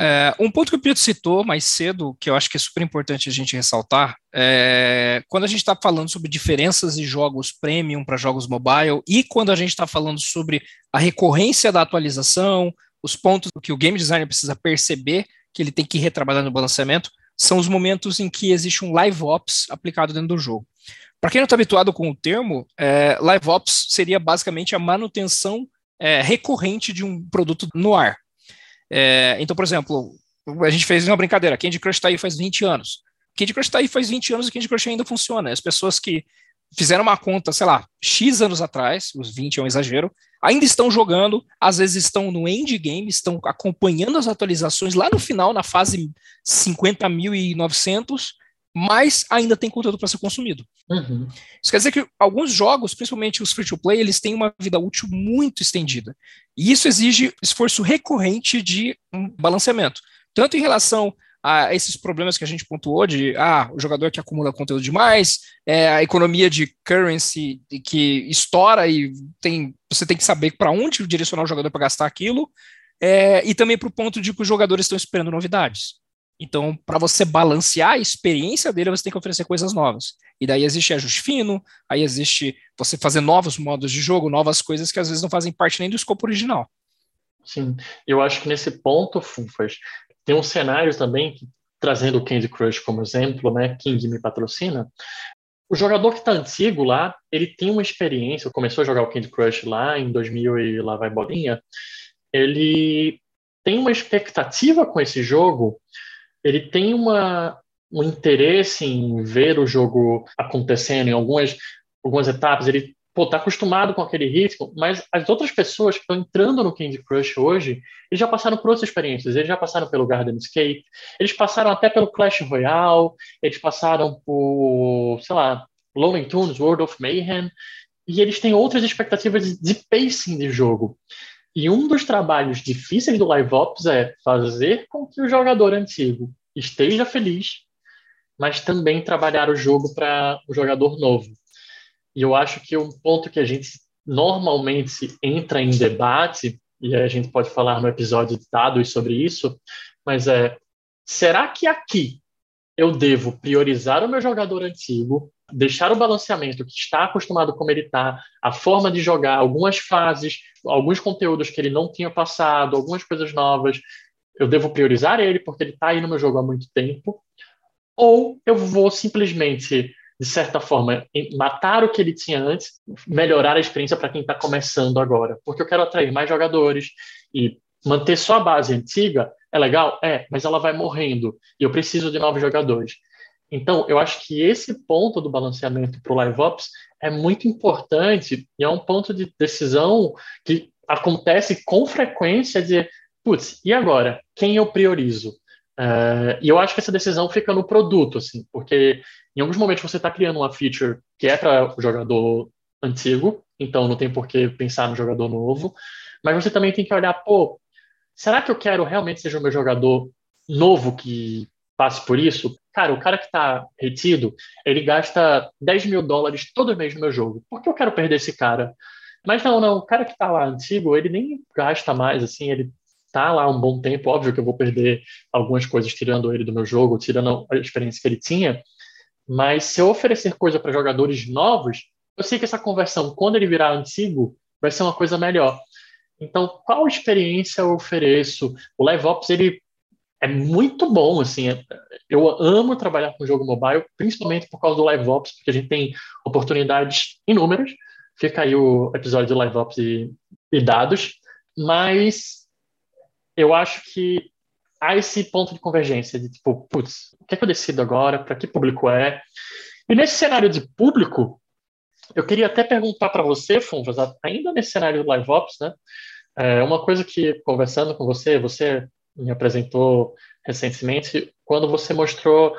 É, um ponto que o Pietro citou mais cedo, que eu acho que é super importante a gente ressaltar, é quando a gente está falando sobre diferenças de jogos premium para jogos mobile e quando a gente está falando sobre a recorrência da atualização, os pontos que o game designer precisa perceber que ele tem que retrabalhar no balanceamento, são os momentos em que existe um live ops aplicado dentro do jogo. Para quem não está habituado com o termo, é, live ops seria basicamente a manutenção é, recorrente de um produto no ar. É, então, por exemplo, a gente fez uma brincadeira, Candy Crush está aí faz 20 anos. Candy Crush está aí faz 20 anos e Candy Crush ainda funciona. As pessoas que fizeram uma conta, sei lá, X anos atrás, os 20 é um exagero, ainda estão jogando, às vezes estão no endgame, estão acompanhando as atualizações lá no final, na fase 50.900, mas ainda tem conteúdo para ser consumido. Uhum. Isso quer dizer que alguns jogos, principalmente os free-to-play, eles têm uma vida útil muito estendida. E isso exige esforço recorrente de um balanceamento, tanto em relação a esses problemas que a gente pontuou de ah, o jogador que acumula conteúdo demais, é, a economia de currency que estoura e tem, você tem que saber para onde direcionar o jogador para gastar aquilo, é, e também para o ponto de que os jogadores estão esperando novidades. Então, para você balancear a experiência dele, você tem que oferecer coisas novas. E daí existe ajuste fino, aí existe você fazer novos modos de jogo, novas coisas que às vezes não fazem parte nem do escopo original. Sim, eu acho que nesse ponto, Fufas, tem um cenário também, que, trazendo o Candy Crush como exemplo, né, King me patrocina, o jogador que está antigo lá, ele tem uma experiência, começou a jogar o Candy Crush lá em 2000 e lá vai bolinha, ele tem uma expectativa com esse jogo, ele tem uma, um interesse em ver o jogo acontecendo em algumas, algumas etapas, ele pô, tá acostumado com aquele ritmo, mas as outras pessoas que estão entrando no Candy Crush hoje, eles já passaram por outras experiências, eles já passaram pelo Garden Escape, eles passaram até pelo Clash Royale, eles passaram por, sei lá, Looney Tunes, World of Mayhem, e eles têm outras expectativas de pacing de jogo. E um dos trabalhos difíceis do Live Ops é fazer com que o jogador antigo esteja feliz, mas também trabalhar o jogo para o jogador novo. E eu acho que um ponto que a gente normalmente entra em debate, e a gente pode falar no episódio de dados sobre isso, mas é: será que aqui eu devo priorizar o meu jogador antigo, deixar o balanceamento que está acostumado como ele está, a forma de jogar, algumas fases, alguns conteúdos que ele não tinha passado, algumas coisas novas, eu devo priorizar ele porque ele está aí no meu jogo há muito tempo, ou eu vou simplesmente de certa forma, matar o que ele tinha antes, melhorar a experiência para quem está começando agora. Porque eu quero atrair mais jogadores e manter só a base antiga é legal? É, mas ela vai morrendo e eu preciso de novos jogadores. Então, eu acho que esse ponto do balanceamento para o Live Ops é muito importante e é um ponto de decisão que acontece com frequência de, putz, e agora? Quem eu priorizo? Uh, e eu acho que essa decisão fica no produto, assim, porque em alguns momentos você está criando uma feature que é para o jogador antigo, então não tem por que pensar no jogador novo, mas você também tem que olhar, pô, será que eu quero realmente seja o meu jogador novo que passe por isso? Cara, o cara que está retido, ele gasta 10 mil dólares todo mês no meu jogo. Por que eu quero perder esse cara? Mas não, não, o cara que está lá antigo, ele nem gasta mais, assim, ele tá lá um bom tempo, óbvio que eu vou perder algumas coisas tirando ele do meu jogo, tirando a experiência que ele tinha, mas se eu oferecer coisa para jogadores novos, eu sei que essa conversão, quando ele virar antigo, vai ser uma coisa melhor. Então, qual experiência eu ofereço? O LiveOps, ele é muito bom, assim, é, eu amo trabalhar com jogo mobile, principalmente por causa do LiveOps, porque a gente tem oportunidades inúmeras, fica aí o episódio do LiveOps e, e dados, mas eu acho que há esse ponto de convergência, de tipo, putz, o que é que eu decido agora? Para que público é? E nesse cenário de público, eu queria até perguntar para você, Funvas, ainda nesse cenário do Live Ops, né? É uma coisa que, conversando com você, você me apresentou recentemente, quando você mostrou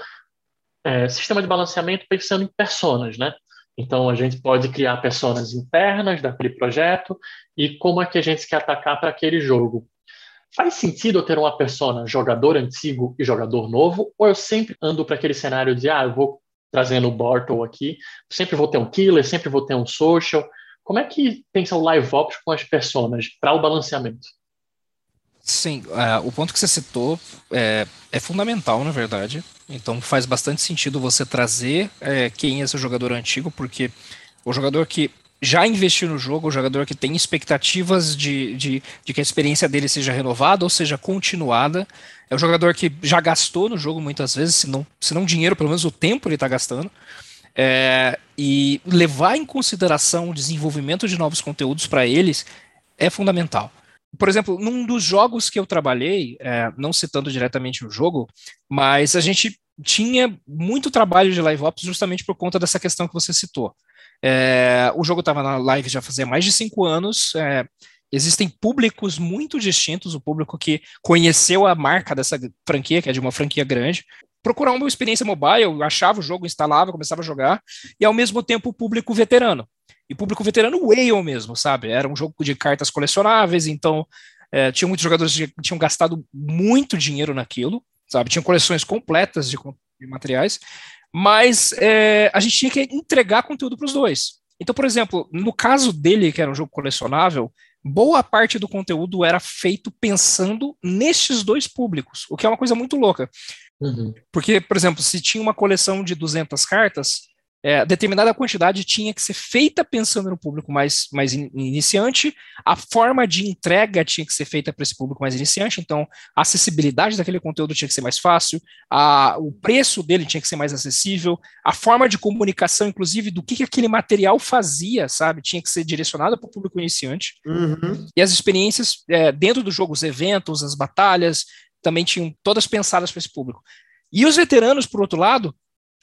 é, sistema de balanceamento pensando em personas, né? Então, a gente pode criar personas internas daquele projeto e como é que a gente quer atacar para aquele jogo. Faz sentido eu ter uma persona jogador antigo e jogador novo? Ou eu sempre ando para aquele cenário de, ah, eu vou trazendo o Bortle aqui, sempre vou ter um killer, sempre vou ter um social? Como é que pensa o live ops com as personas para o balanceamento? Sim, uh, o ponto que você citou é, é, fundamental, na verdade. Então faz bastante sentido você trazer é, quem é esse jogador antigo, porque o jogador que já investiu no jogo, o jogador que tem expectativas de, de, de, que a experiência dele seja renovada ou seja continuada. É o jogador que já gastou no jogo muitas vezes, se não, se não dinheiro, pelo menos o tempo ele está gastando. É, e levar em consideração o desenvolvimento de novos conteúdos para eles é fundamental. Por exemplo, num dos jogos que eu trabalhei, é, não citando diretamente o jogo, mas a gente tinha muito trabalho de live ops justamente por conta dessa questão que você citou. É, o jogo estava na live já fazia mais de cinco anos. É, existem públicos muito distintos, o público que conheceu a marca dessa franquia, que é de uma franquia grande, procurar uma experiência mobile, achava o jogo, instalava, começava a jogar, e ao mesmo tempo o público veterano. E público veterano whale mesmo, sabe? Era um jogo de cartas colecionáveis, então é, tinha muitos jogadores que tinham gastado muito dinheiro naquilo, sabe? Tinham coleções completas de, de materiais, mas é, a gente tinha que entregar conteúdo para os dois. Então, por exemplo, no caso dele, que era um jogo colecionável, boa parte do conteúdo era feito pensando nestes dois públicos, o que é uma coisa muito louca. Uhum. Porque, por exemplo, se tinha uma coleção de 200 cartas, é, determinada quantidade tinha que ser feita pensando no público mais, mais in, iniciante, a forma de entrega tinha que ser feita para esse público mais iniciante, então a acessibilidade daquele conteúdo tinha que ser mais fácil, a, o preço dele tinha que ser mais acessível, a forma de comunicação, inclusive, do que, que aquele material fazia, sabe, tinha que ser direcionada para o público iniciante. Uhum. E as experiências é, dentro do jogo, os eventos, as batalhas, também tinham todas pensadas para esse público. E os veteranos, por outro lado,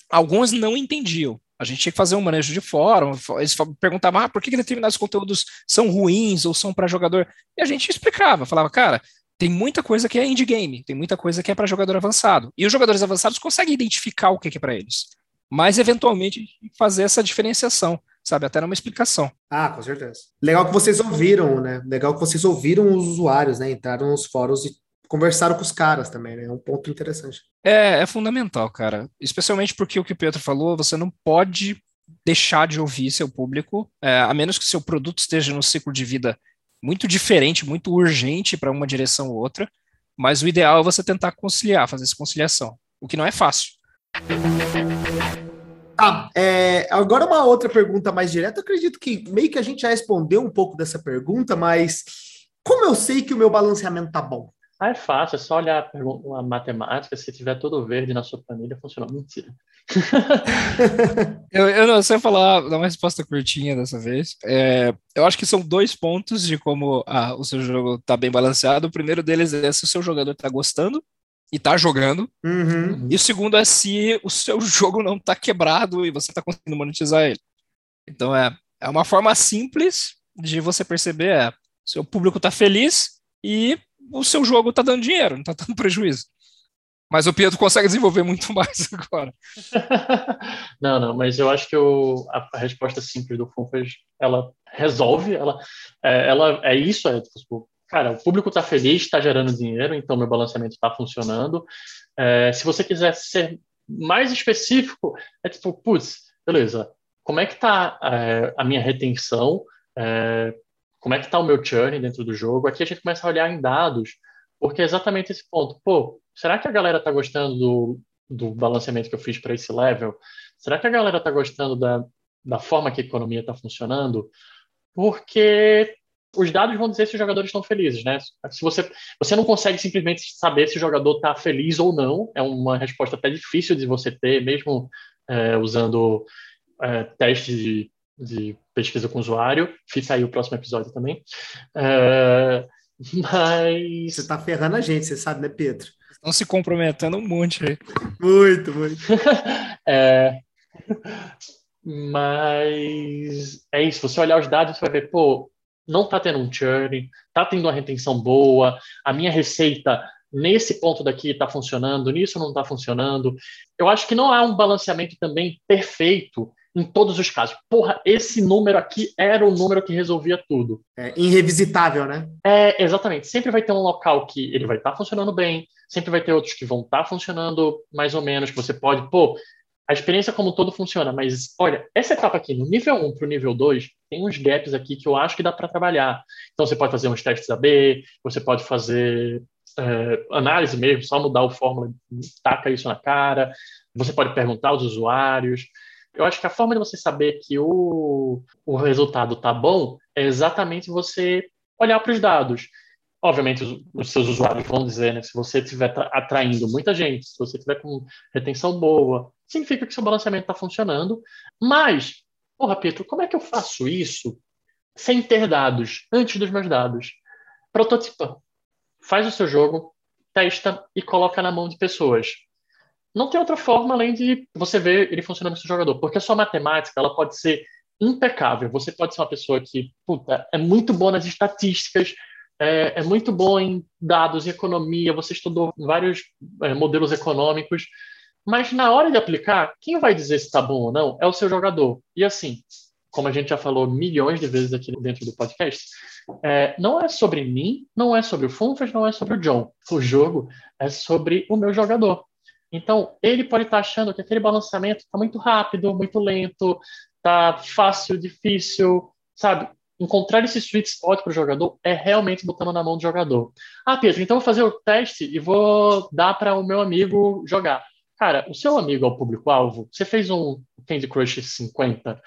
alguns não entendiam. A gente tinha que fazer um manejo de fórum, eles perguntavam ah, por que determinados conteúdos são ruins ou são para jogador. E a gente explicava, falava, cara, tem muita coisa que é indie game, tem muita coisa que é para jogador avançado. E os jogadores avançados conseguem identificar o que é para eles. Mas, eventualmente, fazer essa diferenciação, sabe? Até numa explicação. Ah, com certeza. Legal que vocês ouviram, né? Legal que vocês ouviram os usuários, né? Entraram nos fóruns e conversaram com os caras também, né? É um ponto interessante. É, é fundamental, cara. Especialmente porque o que o Pedro falou, você não pode deixar de ouvir seu público, é, a menos que seu produto esteja no ciclo de vida muito diferente, muito urgente para uma direção ou outra. Mas o ideal é você tentar conciliar, fazer essa conciliação, o que não é fácil. Ah, é, agora uma outra pergunta mais direta. Eu acredito que meio que a gente já respondeu um pouco dessa pergunta, mas como eu sei que o meu balanceamento tá bom? Ah, é fácil, é só olhar a matemática, se tiver tudo verde na sua planilha, funciona. Mentira. eu, eu não sei falar, dar uma resposta curtinha dessa vez. É, eu acho que são dois pontos de como ah, o seu jogo está bem balanceado. O primeiro deles é se o seu jogador está gostando e está jogando. Uhum. E o segundo é se o seu jogo não está quebrado e você está conseguindo monetizar ele. Então é, é uma forma simples de você perceber é, seu público está feliz e o seu jogo está dando dinheiro, não está dando prejuízo. Mas o Pietro consegue desenvolver muito mais agora. não, não, mas eu acho que a, a resposta simples do Funfas, ela resolve, ela é, ela é isso, é tipo, cara, o público está feliz, está gerando dinheiro, então meu balanceamento está funcionando. É, se você quiser ser mais específico, é tipo, putz, beleza, como é que está é, a minha retenção? É, como é que está o meu churn dentro do jogo. Aqui a gente começa a olhar em dados, porque é exatamente esse ponto. Pô, será que a galera está gostando do, do balanceamento que eu fiz para esse level? Será que a galera está gostando da, da forma que a economia está funcionando? Porque os dados vão dizer se os jogadores estão felizes, né? Se você, você não consegue simplesmente saber se o jogador está feliz ou não, é uma resposta até difícil de você ter, mesmo é, usando é, testes de de pesquisa com usuário. Fica aí o próximo episódio também. É, mas. Você está ferrando a gente, você sabe, né, Pedro? Estão se comprometendo um monte aí. Muito, muito. é, mas é isso, você olhar os dados, você vai ver, pô, não está tendo um churn, está tendo uma retenção boa, a minha receita nesse ponto daqui está funcionando, nisso não está funcionando. Eu acho que não há um balanceamento também perfeito em todos os casos. Porra, esse número aqui era o número que resolvia tudo. É irrevisitável, né? É, exatamente. Sempre vai ter um local que ele vai estar tá funcionando bem, sempre vai ter outros que vão estar tá funcionando mais ou menos, que você pode, pô, a experiência como um todo funciona, mas olha, essa etapa aqui, no nível 1 para o nível 2, tem uns gaps aqui que eu acho que dá para trabalhar. Então você pode fazer uns testes AB, você pode fazer é, análise mesmo, só mudar o fórmula, taca isso na cara, você pode perguntar aos usuários. Eu acho que a forma de você saber que o, o resultado está bom é exatamente você olhar para os dados. Obviamente, os, os, seus usuários vão dizer, né? Se você estiver atraindo muita gente, se você tiver com retenção boa, significa que seu balanceamento está funcionando. Mas, porra, Pedro, como é que eu faço isso sem ter dados, antes dos meus dados? Prototipa. Faz o seu jogo, testa e coloca na mão de pessoas não tem outra forma além de você ver ele funcionando seu jogador, porque a sua matemática ela pode ser impecável. Você pode ser uma pessoa que puta, é muito boa nas estatísticas, é, é muito bom em dados, em economia, você estudou vários é, modelos econômicos, mas na hora de aplicar, quem vai dizer se está bom ou não é o seu jogador. E assim, como a gente já falou milhões de vezes aqui dentro do podcast, é, não é sobre mim, não é sobre o Funfas, não é sobre o John. O jogo é sobre o meu jogador. Então, ele pode estar achando que aquele balanceamento está muito rápido, muito lento, está fácil, difícil, sabe? Encontrar esse sweet spot para o jogador é realmente botando na mão do jogador. Ah, Pedro, então vou fazer o teste e vou dar para o meu amigo jogar. Cara, o seu amigo é o público-alvo. Você fez um Candy Crush 50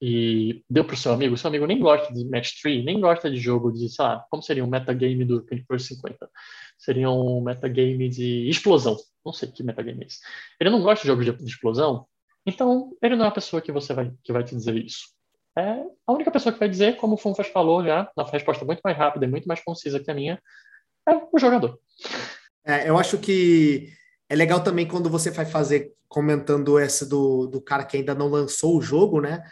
e deu para o seu amigo. Seu amigo nem gosta de Match 3, nem gosta de jogo de, sei lá, como seria um metagame do Candy Crush 50? Seria um metagame de explosão. Não sei que metagame é esse. Ele não gosta de jogos de, de explosão, então ele não é a pessoa que você vai, que vai te dizer isso. É a única pessoa que vai dizer, como o Funfas falou já, na resposta muito mais rápida e muito mais concisa que a minha, é o jogador. É, eu acho que é legal também quando você vai fazer comentando essa do, do cara que ainda não lançou o jogo, né?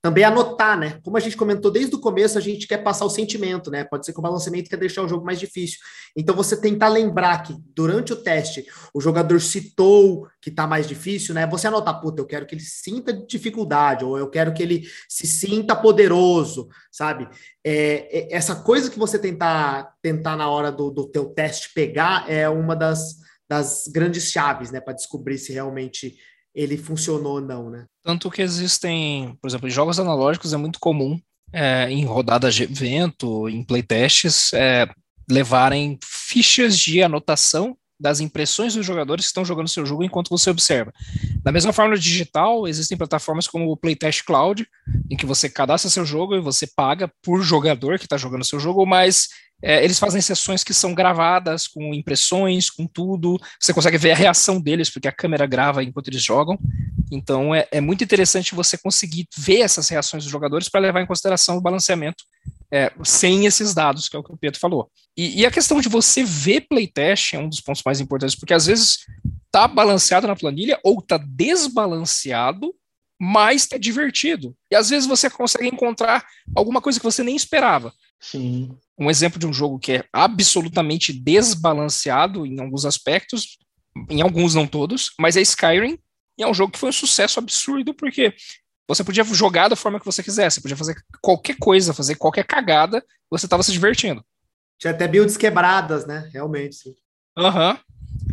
Também anotar, né? Como a gente comentou desde o começo, a gente quer passar o sentimento, né? Pode ser que o balanceamento quer deixar o jogo mais difícil. Então, você tentar lembrar que durante o teste o jogador citou que tá mais difícil, né? Você anotar, puta, eu quero que ele sinta dificuldade, ou eu quero que ele se sinta poderoso, sabe? É, é, essa coisa que você tentar, tentar na hora do, do teu teste pegar é uma das das grandes chaves, né, para descobrir se realmente ele funcionou ou não, né? Tanto que existem, por exemplo, em jogos analógicos é muito comum é, em rodadas de evento, em playtests, é, levarem fichas de anotação das impressões dos jogadores que estão jogando seu jogo enquanto você observa. Da mesma forma, no digital, existem plataformas como o Playtest Cloud, em que você cadastra seu jogo e você paga por jogador que está jogando seu jogo, mas é, eles fazem sessões que são gravadas, com impressões, com tudo. Você consegue ver a reação deles, porque a câmera grava enquanto eles jogam. Então é, é muito interessante você conseguir ver essas reações dos jogadores para levar em consideração o balanceamento é, sem esses dados, que é o que o Pedro falou. E, e, a questão de você ver playtest é um dos pontos mais importantes, porque às vezes tá balanceado na planilha ou tá desbalanceado, mas tá divertido. E às vezes você consegue encontrar alguma coisa que você nem esperava. Sim. Um exemplo de um jogo que é absolutamente desbalanceado em alguns aspectos, em alguns não todos, mas é Skyrim, e é um jogo que foi um sucesso absurdo, porque você podia jogar da forma que você quisesse, podia fazer qualquer coisa, fazer qualquer cagada, você estava se divertindo. Tinha até builds quebradas, né? Realmente, sim. Aham. Uhum.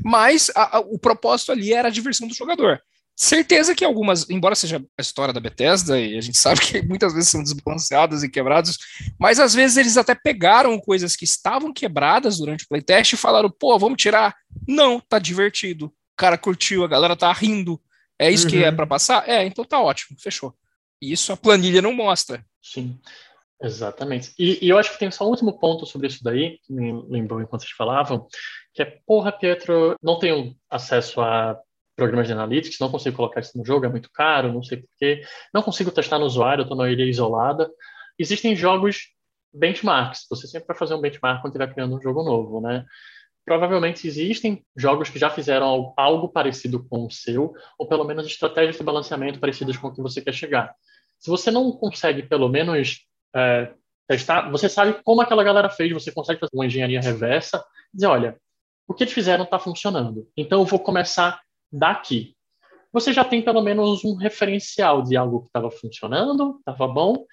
Mas a, a, o propósito ali era a diversão do jogador. Certeza que algumas, embora seja a história da Bethesda, e a gente sabe que muitas vezes são desbalanceados e quebrados, mas às vezes eles até pegaram coisas que estavam quebradas durante o playtest e falaram, pô, vamos tirar. Não, tá divertido. O cara curtiu, a galera tá rindo. É isso uhum. que é uhum. para passar? É, então tá ótimo, fechou. Isso a planilha não mostra. Sim, exatamente. E, e eu acho que tem só um último ponto sobre isso daí, que me lembrou enquanto vocês falavam, que é, porra, Pietro, não tenho acesso a programas de analytics, não consigo colocar isso no jogo, é muito caro, não sei porquê, não consigo testar no usuário, estou na ilha isolada. Existem jogos benchmarks, você sempre vai fazer um benchmark quando estiver criando um jogo novo, né? Provavelmente existem jogos que já fizeram algo parecido com o seu, ou pelo menos estratégias de balanceamento parecidas com o que você quer chegar. Se você não consegue, pelo menos, é, testar, você sabe como aquela galera fez, você consegue fazer uma engenharia reversa, dizer, olha, o que eles fizeram está funcionando. Então eu vou começar daqui. Você já tem pelo menos um referencial de algo que estava funcionando, estava bom,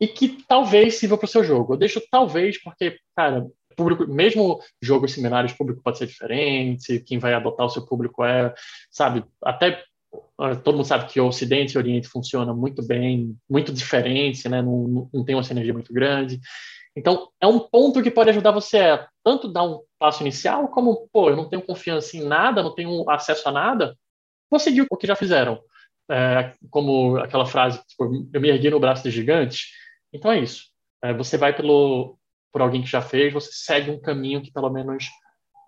e que talvez sirva para o seu jogo. Eu deixo talvez porque, cara, público, mesmo jogos o público pode ser diferente, quem vai adotar o seu público é, sabe, até ah, todo mundo sabe que o Ocidente e o Oriente funciona muito bem, muito diferente, né? Não, não tem uma sinergia muito grande. Então, é um ponto que pode ajudar você a tanto dar um passo inicial, como, pô, eu não tenho confiança em nada, não tenho acesso a nada, vou seguir o que já fizeram. É, como aquela frase, tipo, eu me ergui no braço de gigante. Então é isso. É, você vai pelo, por alguém que já fez, você segue um caminho que pelo menos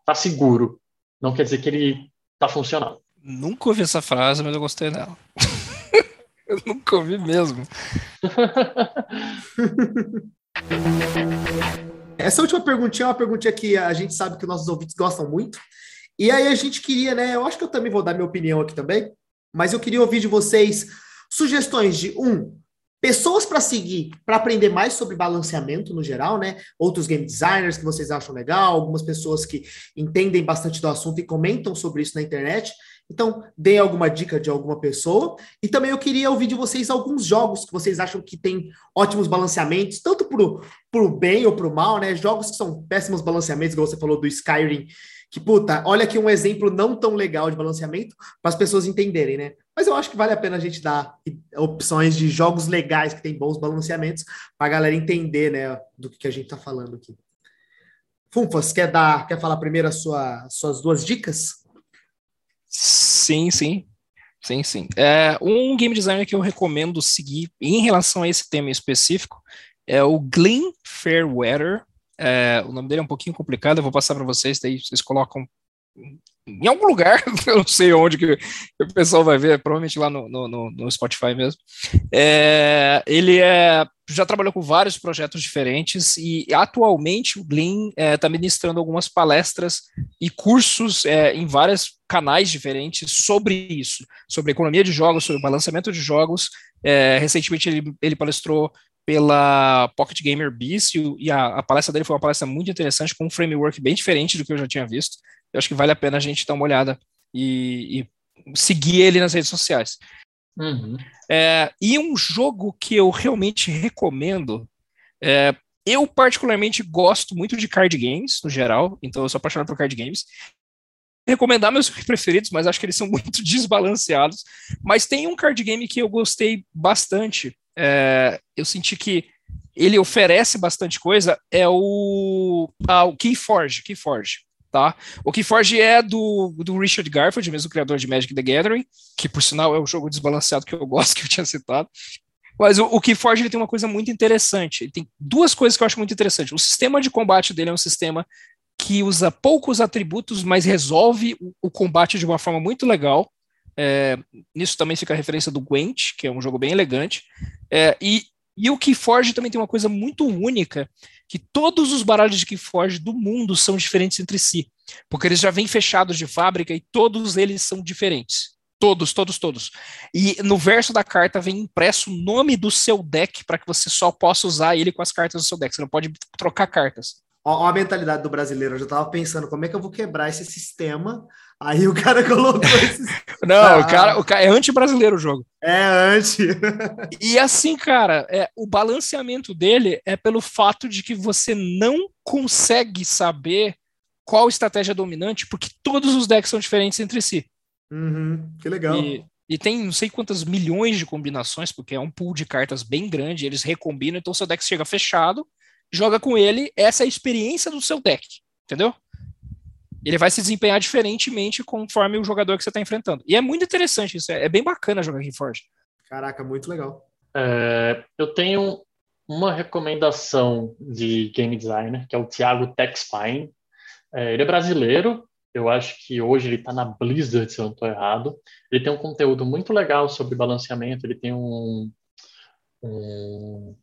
está seguro. Não quer dizer que ele está funcionando. Nunca ouvi essa frase, mas eu gostei dela. eu nunca ouvi mesmo. Essa última perguntinha é uma perguntinha que a gente sabe que nossos ouvintes gostam muito. E aí a gente queria, né? Eu acho que eu também vou dar minha opinião aqui também, mas eu queria ouvir de vocês sugestões de um pessoas para seguir, para aprender mais sobre balanceamento no geral, né? Outros game designers que vocês acham legal, algumas pessoas que entendem bastante do assunto e comentam sobre isso na internet. Então, deem alguma dica de alguma pessoa. E também eu queria ouvir de vocês alguns jogos que vocês acham que tem ótimos balanceamentos, tanto pro, pro bem ou pro mal, né? Jogos que são péssimos balanceamentos, como você falou do Skyrim, que, puta, olha aqui um exemplo não tão legal de balanceamento para as pessoas entenderem, né? Mas eu acho que vale a pena a gente dar opções de jogos legais que tem bons balanceamentos para a galera entender, né, do que a gente está falando aqui. Funfas, quer dar, quer falar primeiro as sua, suas duas dicas? Sim, sim. Sim, sim. É, um game designer que eu recomendo seguir em relação a esse tema específico é o Glenn Fairweather. É, o nome dele é um pouquinho complicado, eu vou passar para vocês, daí vocês colocam em algum lugar, eu não sei onde que o pessoal vai ver, provavelmente lá no, no, no Spotify mesmo. É, ele é, já trabalhou com vários projetos diferentes e atualmente o Glenn está é, tá ministrando algumas palestras e cursos é, em vários canais diferentes sobre isso, sobre economia de jogos, sobre balanceamento de jogos. É, recentemente ele, ele palestrou pela Pocket Gamer Beast e a, a palestra dele foi uma palestra muito interessante, com um framework bem diferente do que eu já tinha visto eu acho que vale a pena a gente dar uma olhada e, e seguir ele nas redes sociais. Uhum. É, e um jogo que eu realmente recomendo, é, eu particularmente gosto muito de card games, no geral, então eu sou apaixonado por card games. Recomendar meus preferidos, mas acho que eles são muito desbalanceados. Mas tem um card game que eu gostei bastante. É, eu senti que ele oferece bastante coisa, é o, ah, o Keyforge, Keyforge tá? O Keyforge é do, do Richard Garfield, mesmo criador de Magic the Gathering, que por sinal é o jogo desbalanceado que eu gosto, que eu tinha citado. Mas o, o ele tem uma coisa muito interessante. Ele tem duas coisas que eu acho muito interessante. O sistema de combate dele é um sistema que usa poucos atributos, mas resolve o, o combate de uma forma muito legal. É, nisso também fica a referência do Gwent, que é um jogo bem elegante. É, e, e o Keyforge também tem uma coisa muito única, que todos os baralhos de Keyforge do mundo são diferentes entre si, porque eles já vêm fechados de fábrica e todos eles são diferentes. Todos, todos, todos. E no verso da carta vem impresso o nome do seu deck para que você só possa usar ele com as cartas do seu deck. Você não pode trocar cartas. Olha a mentalidade do brasileiro. Eu já estava pensando como é que eu vou quebrar esse sistema Aí o cara colocou esses. Não, ah. o, cara, o cara é anti-brasileiro o jogo. É anti. e assim, cara, é, o balanceamento dele é pelo fato de que você não consegue saber qual estratégia dominante, porque todos os decks são diferentes entre si. Uhum, que legal. E, e, tem não sei quantas milhões de combinações, porque é um pool de cartas bem grande, eles recombinam, então seu deck chega fechado, joga com ele, essa é a experiência do seu deck, entendeu? ele vai se desempenhar diferentemente conforme o jogador que você está enfrentando. E é muito interessante isso, é, é bem bacana jogar Reforged. Caraca, muito legal. É, eu tenho uma recomendação de game designer, que é o Thiago Texpine. É, ele é brasileiro, eu acho que hoje ele está na Blizzard, se eu não estou errado. Ele tem um conteúdo muito legal sobre balanceamento, ele tem um, um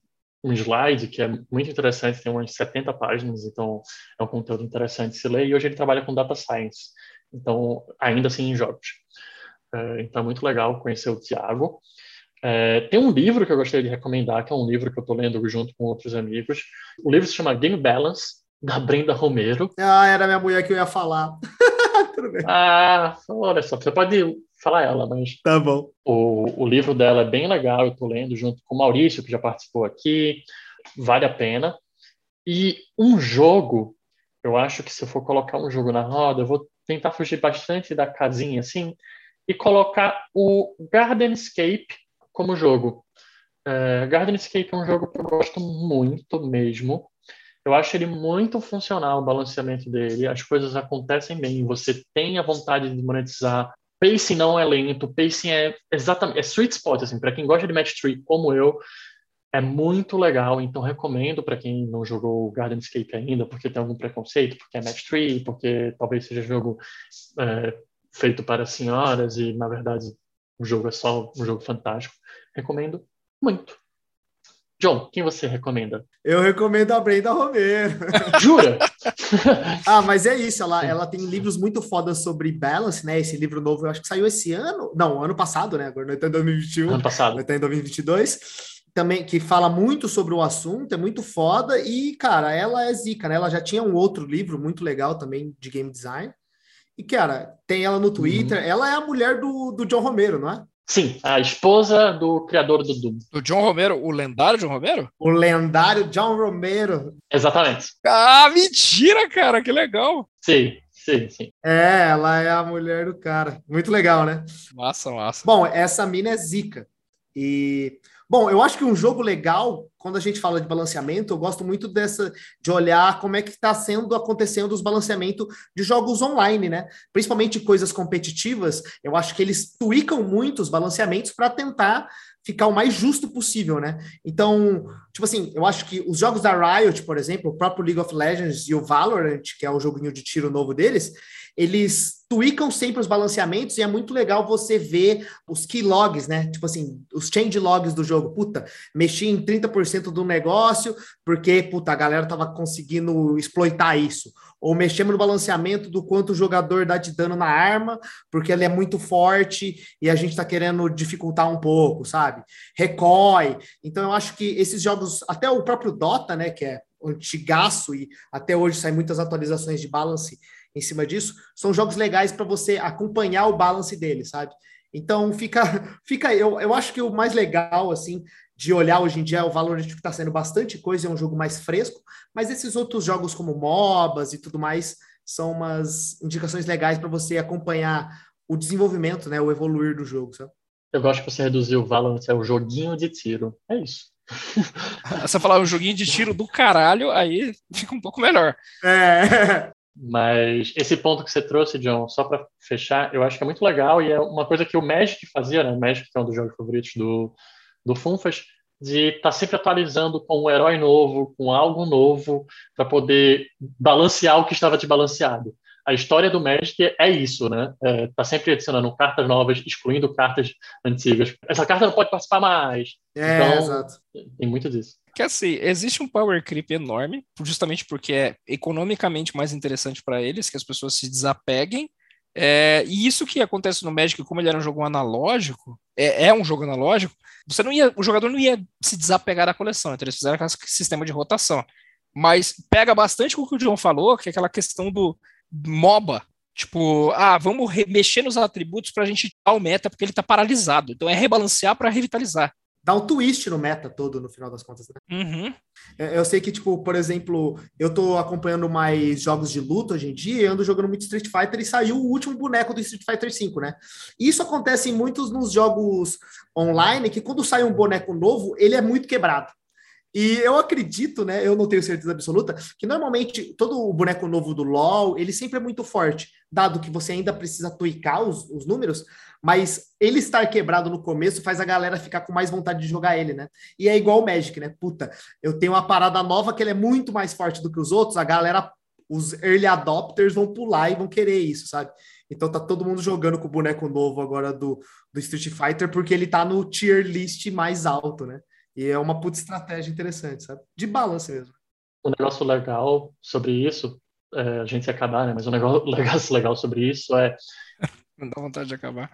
um slide que é muito interessante, tem umas 70 páginas, então é um conteúdo interessante se ler. E hoje ele trabalha com data science, então ainda assim em jogos. É, então é muito legal conhecer o Tiago. É, tem um livro que eu gostaria de recomendar, que é um livro que eu estou lendo junto com outros amigos. O livro se chama Game Balance, da Brenda Romero. Ah, era minha mulher que eu ia falar. ah, olha só, você pode falar ela, mas. Tá bom. O, o livro dela é bem legal, eu tô lendo junto com o Maurício, que já participou aqui, vale a pena. E um jogo, eu acho que se eu for colocar um jogo na roda, eu vou tentar fugir bastante da casinha assim e colocar o Gardenscape como jogo. É, Gardenscape é um jogo que eu gosto muito mesmo. Eu acho ele muito funcional, o balanceamento dele. As coisas acontecem bem. Você tem a vontade de monetizar pacing não é lento, pacing é exatamente, é sweet spot, assim, para quem gosta de match tree como eu, é muito legal, então recomendo para quem não jogou Gardenscape ainda, porque tem algum preconceito, porque é match tree, porque talvez seja jogo é, feito para senhoras e, na verdade, o jogo é só um jogo fantástico. Recomendo muito. John, quem você recomenda? Eu recomendo a Brenda Romero. Jura? ah, mas é isso, ela, ela tem livros muito fodas sobre balance, né? Esse livro novo, eu acho que saiu esse ano. Não, ano passado, né? Agora não está em 2021. Ano passado. Não está em 2022. Também, que fala muito sobre o assunto, é muito foda. E, cara, ela é zica, né? Ela já tinha um outro livro muito legal também de game design. E, cara, tem ela no Twitter. Uhum. Ela é a mulher do, do John Romero, não é? Sim, a esposa do criador do Doom. Do John Romero, o lendário John Romero? O lendário John Romero. Exatamente. Ah, mentira, cara, que legal. Sim, sim, sim. É, ela é a mulher do cara. Muito legal, né? Massa, massa. Bom, essa mina é zica. E Bom, eu acho que um jogo legal, quando a gente fala de balanceamento, eu gosto muito dessa de olhar como é que está sendo acontecendo os balanceamentos de jogos online, né? Principalmente coisas competitivas, eu acho que eles tweakam muito os balanceamentos para tentar ficar o mais justo possível, né? Então, tipo assim, eu acho que os jogos da Riot, por exemplo, o próprio League of Legends e o Valorant, que é o joguinho de tiro novo deles, eles tweakam sempre os balanceamentos e é muito legal você ver os keylogs, né? Tipo assim, os change logs do jogo. Puta, mexi em 30% do negócio porque, puta, a galera tava conseguindo exploitar isso. Ou mexemos no balanceamento do quanto o jogador dá de dano na arma, porque ele é muito forte e a gente tá querendo dificultar um pouco, sabe? Recoil. Então eu acho que esses jogos, até o próprio Dota, né, que é antigaço e até hoje saem muitas atualizações de balance em cima disso, são jogos legais para você acompanhar o balance dele, sabe? Então fica, fica eu, eu acho que o mais legal assim de olhar hoje em dia é o Valorant que está sendo bastante coisa, é um jogo mais fresco, mas esses outros jogos como MOBAs e tudo mais são umas indicações legais para você acompanhar o desenvolvimento, né, o evoluir do jogo, sabe? Eu gosto que você reduziu o Valorant é um joguinho de tiro. É isso. Você falar um joguinho de tiro do caralho, aí fica um pouco melhor. É. Mas esse ponto que você trouxe, John, só para fechar, eu acho que é muito legal e é uma coisa que o Magic fazia, né? O Magic que é um dos jogos favoritos do, do Funfas, de estar tá sempre atualizando com um herói novo, com algo novo, para poder balancear o que estava desbalanceado. A história do Magic é isso, né? É, tá sempre adicionando cartas novas, excluindo cartas antigas. Essa carta não pode participar mais. É, então, exato. tem muito disso que assim, existe um power creep enorme, justamente porque é economicamente mais interessante para eles que as pessoas se desapeguem. É, e isso que acontece no Magic, como ele era um jogo analógico, é, é, um jogo analógico, você não ia, o jogador não ia se desapegar da coleção, então eles fizeram aquele sistema de rotação. Mas pega bastante com o que o John falou, que é aquela questão do MOBA. Tipo, ah, vamos mexer nos atributos para a gente tirar o meta, porque ele está paralisado. Então é rebalancear para revitalizar dá um twist no meta todo, no final das contas, né? Uhum. É, eu sei que, tipo, por exemplo, eu tô acompanhando mais jogos de luta hoje em dia e ando jogando muito Street Fighter e saiu o último boneco do Street Fighter V, né? Isso acontece em muitos nos jogos online, que quando sai um boneco novo, ele é muito quebrado. E eu acredito, né? Eu não tenho certeza absoluta, que normalmente todo o boneco novo do LoL, ele sempre é muito forte, dado que você ainda precisa tweakar os, os números, mas ele estar quebrado no começo faz a galera ficar com mais vontade de jogar ele, né? E é igual o Magic, né? Puta, eu tenho uma parada nova que ele é muito mais forte do que os outros, a galera, os early adopters vão pular e vão querer isso, sabe? Então tá todo mundo jogando com o boneco novo agora do, do Street Fighter, porque ele tá no tier list mais alto, né? E é uma puta estratégia interessante, sabe? De balance mesmo. Um negócio legal sobre isso, é, a gente ia acabar, né? Mas um negócio legal, legal sobre isso é. Não dá vontade de acabar.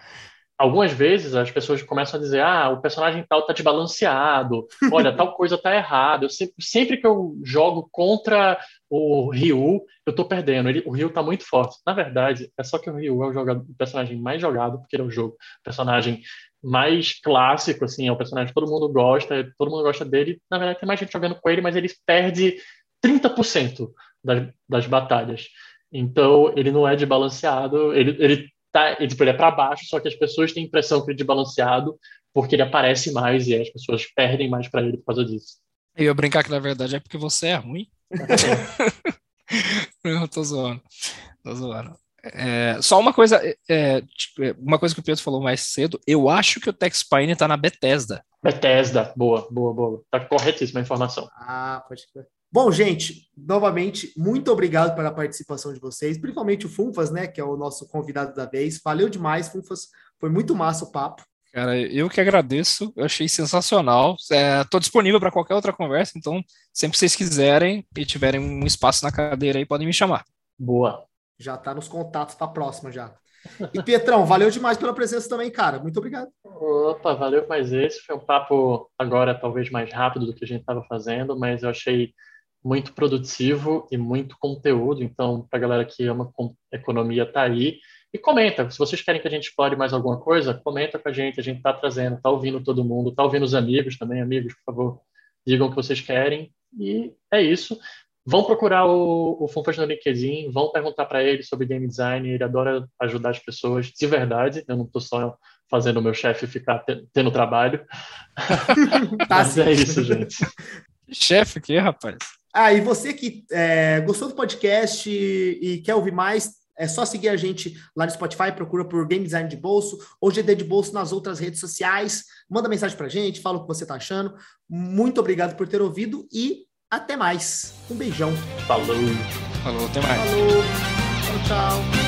Algumas vezes as pessoas começam a dizer: ah, o personagem tal tá desbalanceado, olha, tal coisa tá errada. Eu sempre, sempre que eu jogo contra o Ryu, eu tô perdendo. Ele, o Ryu tá muito forte. Na verdade, é só que o Ryu é o, jogador, o personagem mais jogado, porque ele é o jogo, o personagem mais clássico, assim, é um personagem que todo mundo gosta, todo mundo gosta dele. Na verdade, tem mais gente jogando com ele, mas ele perde 30% das, das batalhas. Então, ele não é de balanceado, ele, ele, tá, ele, tipo, ele é para baixo, só que as pessoas têm a impressão que ele é de balanceado porque ele aparece mais e as pessoas perdem mais para ele por causa disso. Eu ia brincar que na verdade é porque você é ruim. não, tô zoando. Tô zoando. É, só uma coisa, é, tipo, é, uma coisa que o Pedro falou mais cedo, eu acho que o Tex Pine tá na Bethesda. Bethesda, boa, boa, boa. Tá corretíssima a informação. Ah, pode ser. Bom, gente, novamente, muito obrigado pela participação de vocês, principalmente o Funfas, né, que é o nosso convidado da vez. Valeu demais, Funfas. Foi muito massa o papo. Cara, eu que agradeço, eu achei sensacional. Estou é, disponível para qualquer outra conversa, então, sempre que vocês quiserem e tiverem um espaço na cadeira aí, podem me chamar. Boa, já está nos contatos para a próxima já. E Pietrão, valeu demais pela presença também, cara. Muito obrigado. Opa, valeu mais esse. Foi um papo agora talvez mais rápido do que a gente estava fazendo, mas eu achei muito produtivo e muito conteúdo. Então, para a galera que ama economia, tá aí. E comenta, se vocês querem que a gente explore mais alguma coisa, comenta com a gente, a gente está trazendo, está ouvindo todo mundo, está ouvindo os amigos também, amigos, por favor, digam o que vocês querem. E é isso. Vão procurar o, o Funfas no LinkedIn, vão perguntar para ele sobre game design, ele adora ajudar as pessoas de verdade, eu não estou só fazendo o meu chefe ficar tendo trabalho. tá Mas é isso, gente. chefe aqui, rapaz. Ah, e você que é, gostou do podcast e, e quer ouvir mais, é só seguir a gente lá no Spotify, procura por Game Design de Bolso ou GD de Bolso nas outras redes sociais. Manda mensagem pra gente, fala o que você tá achando. Muito obrigado por ter ouvido e até mais. Um beijão. Falou. Falou, até mais. Falou. Tchau, tchau.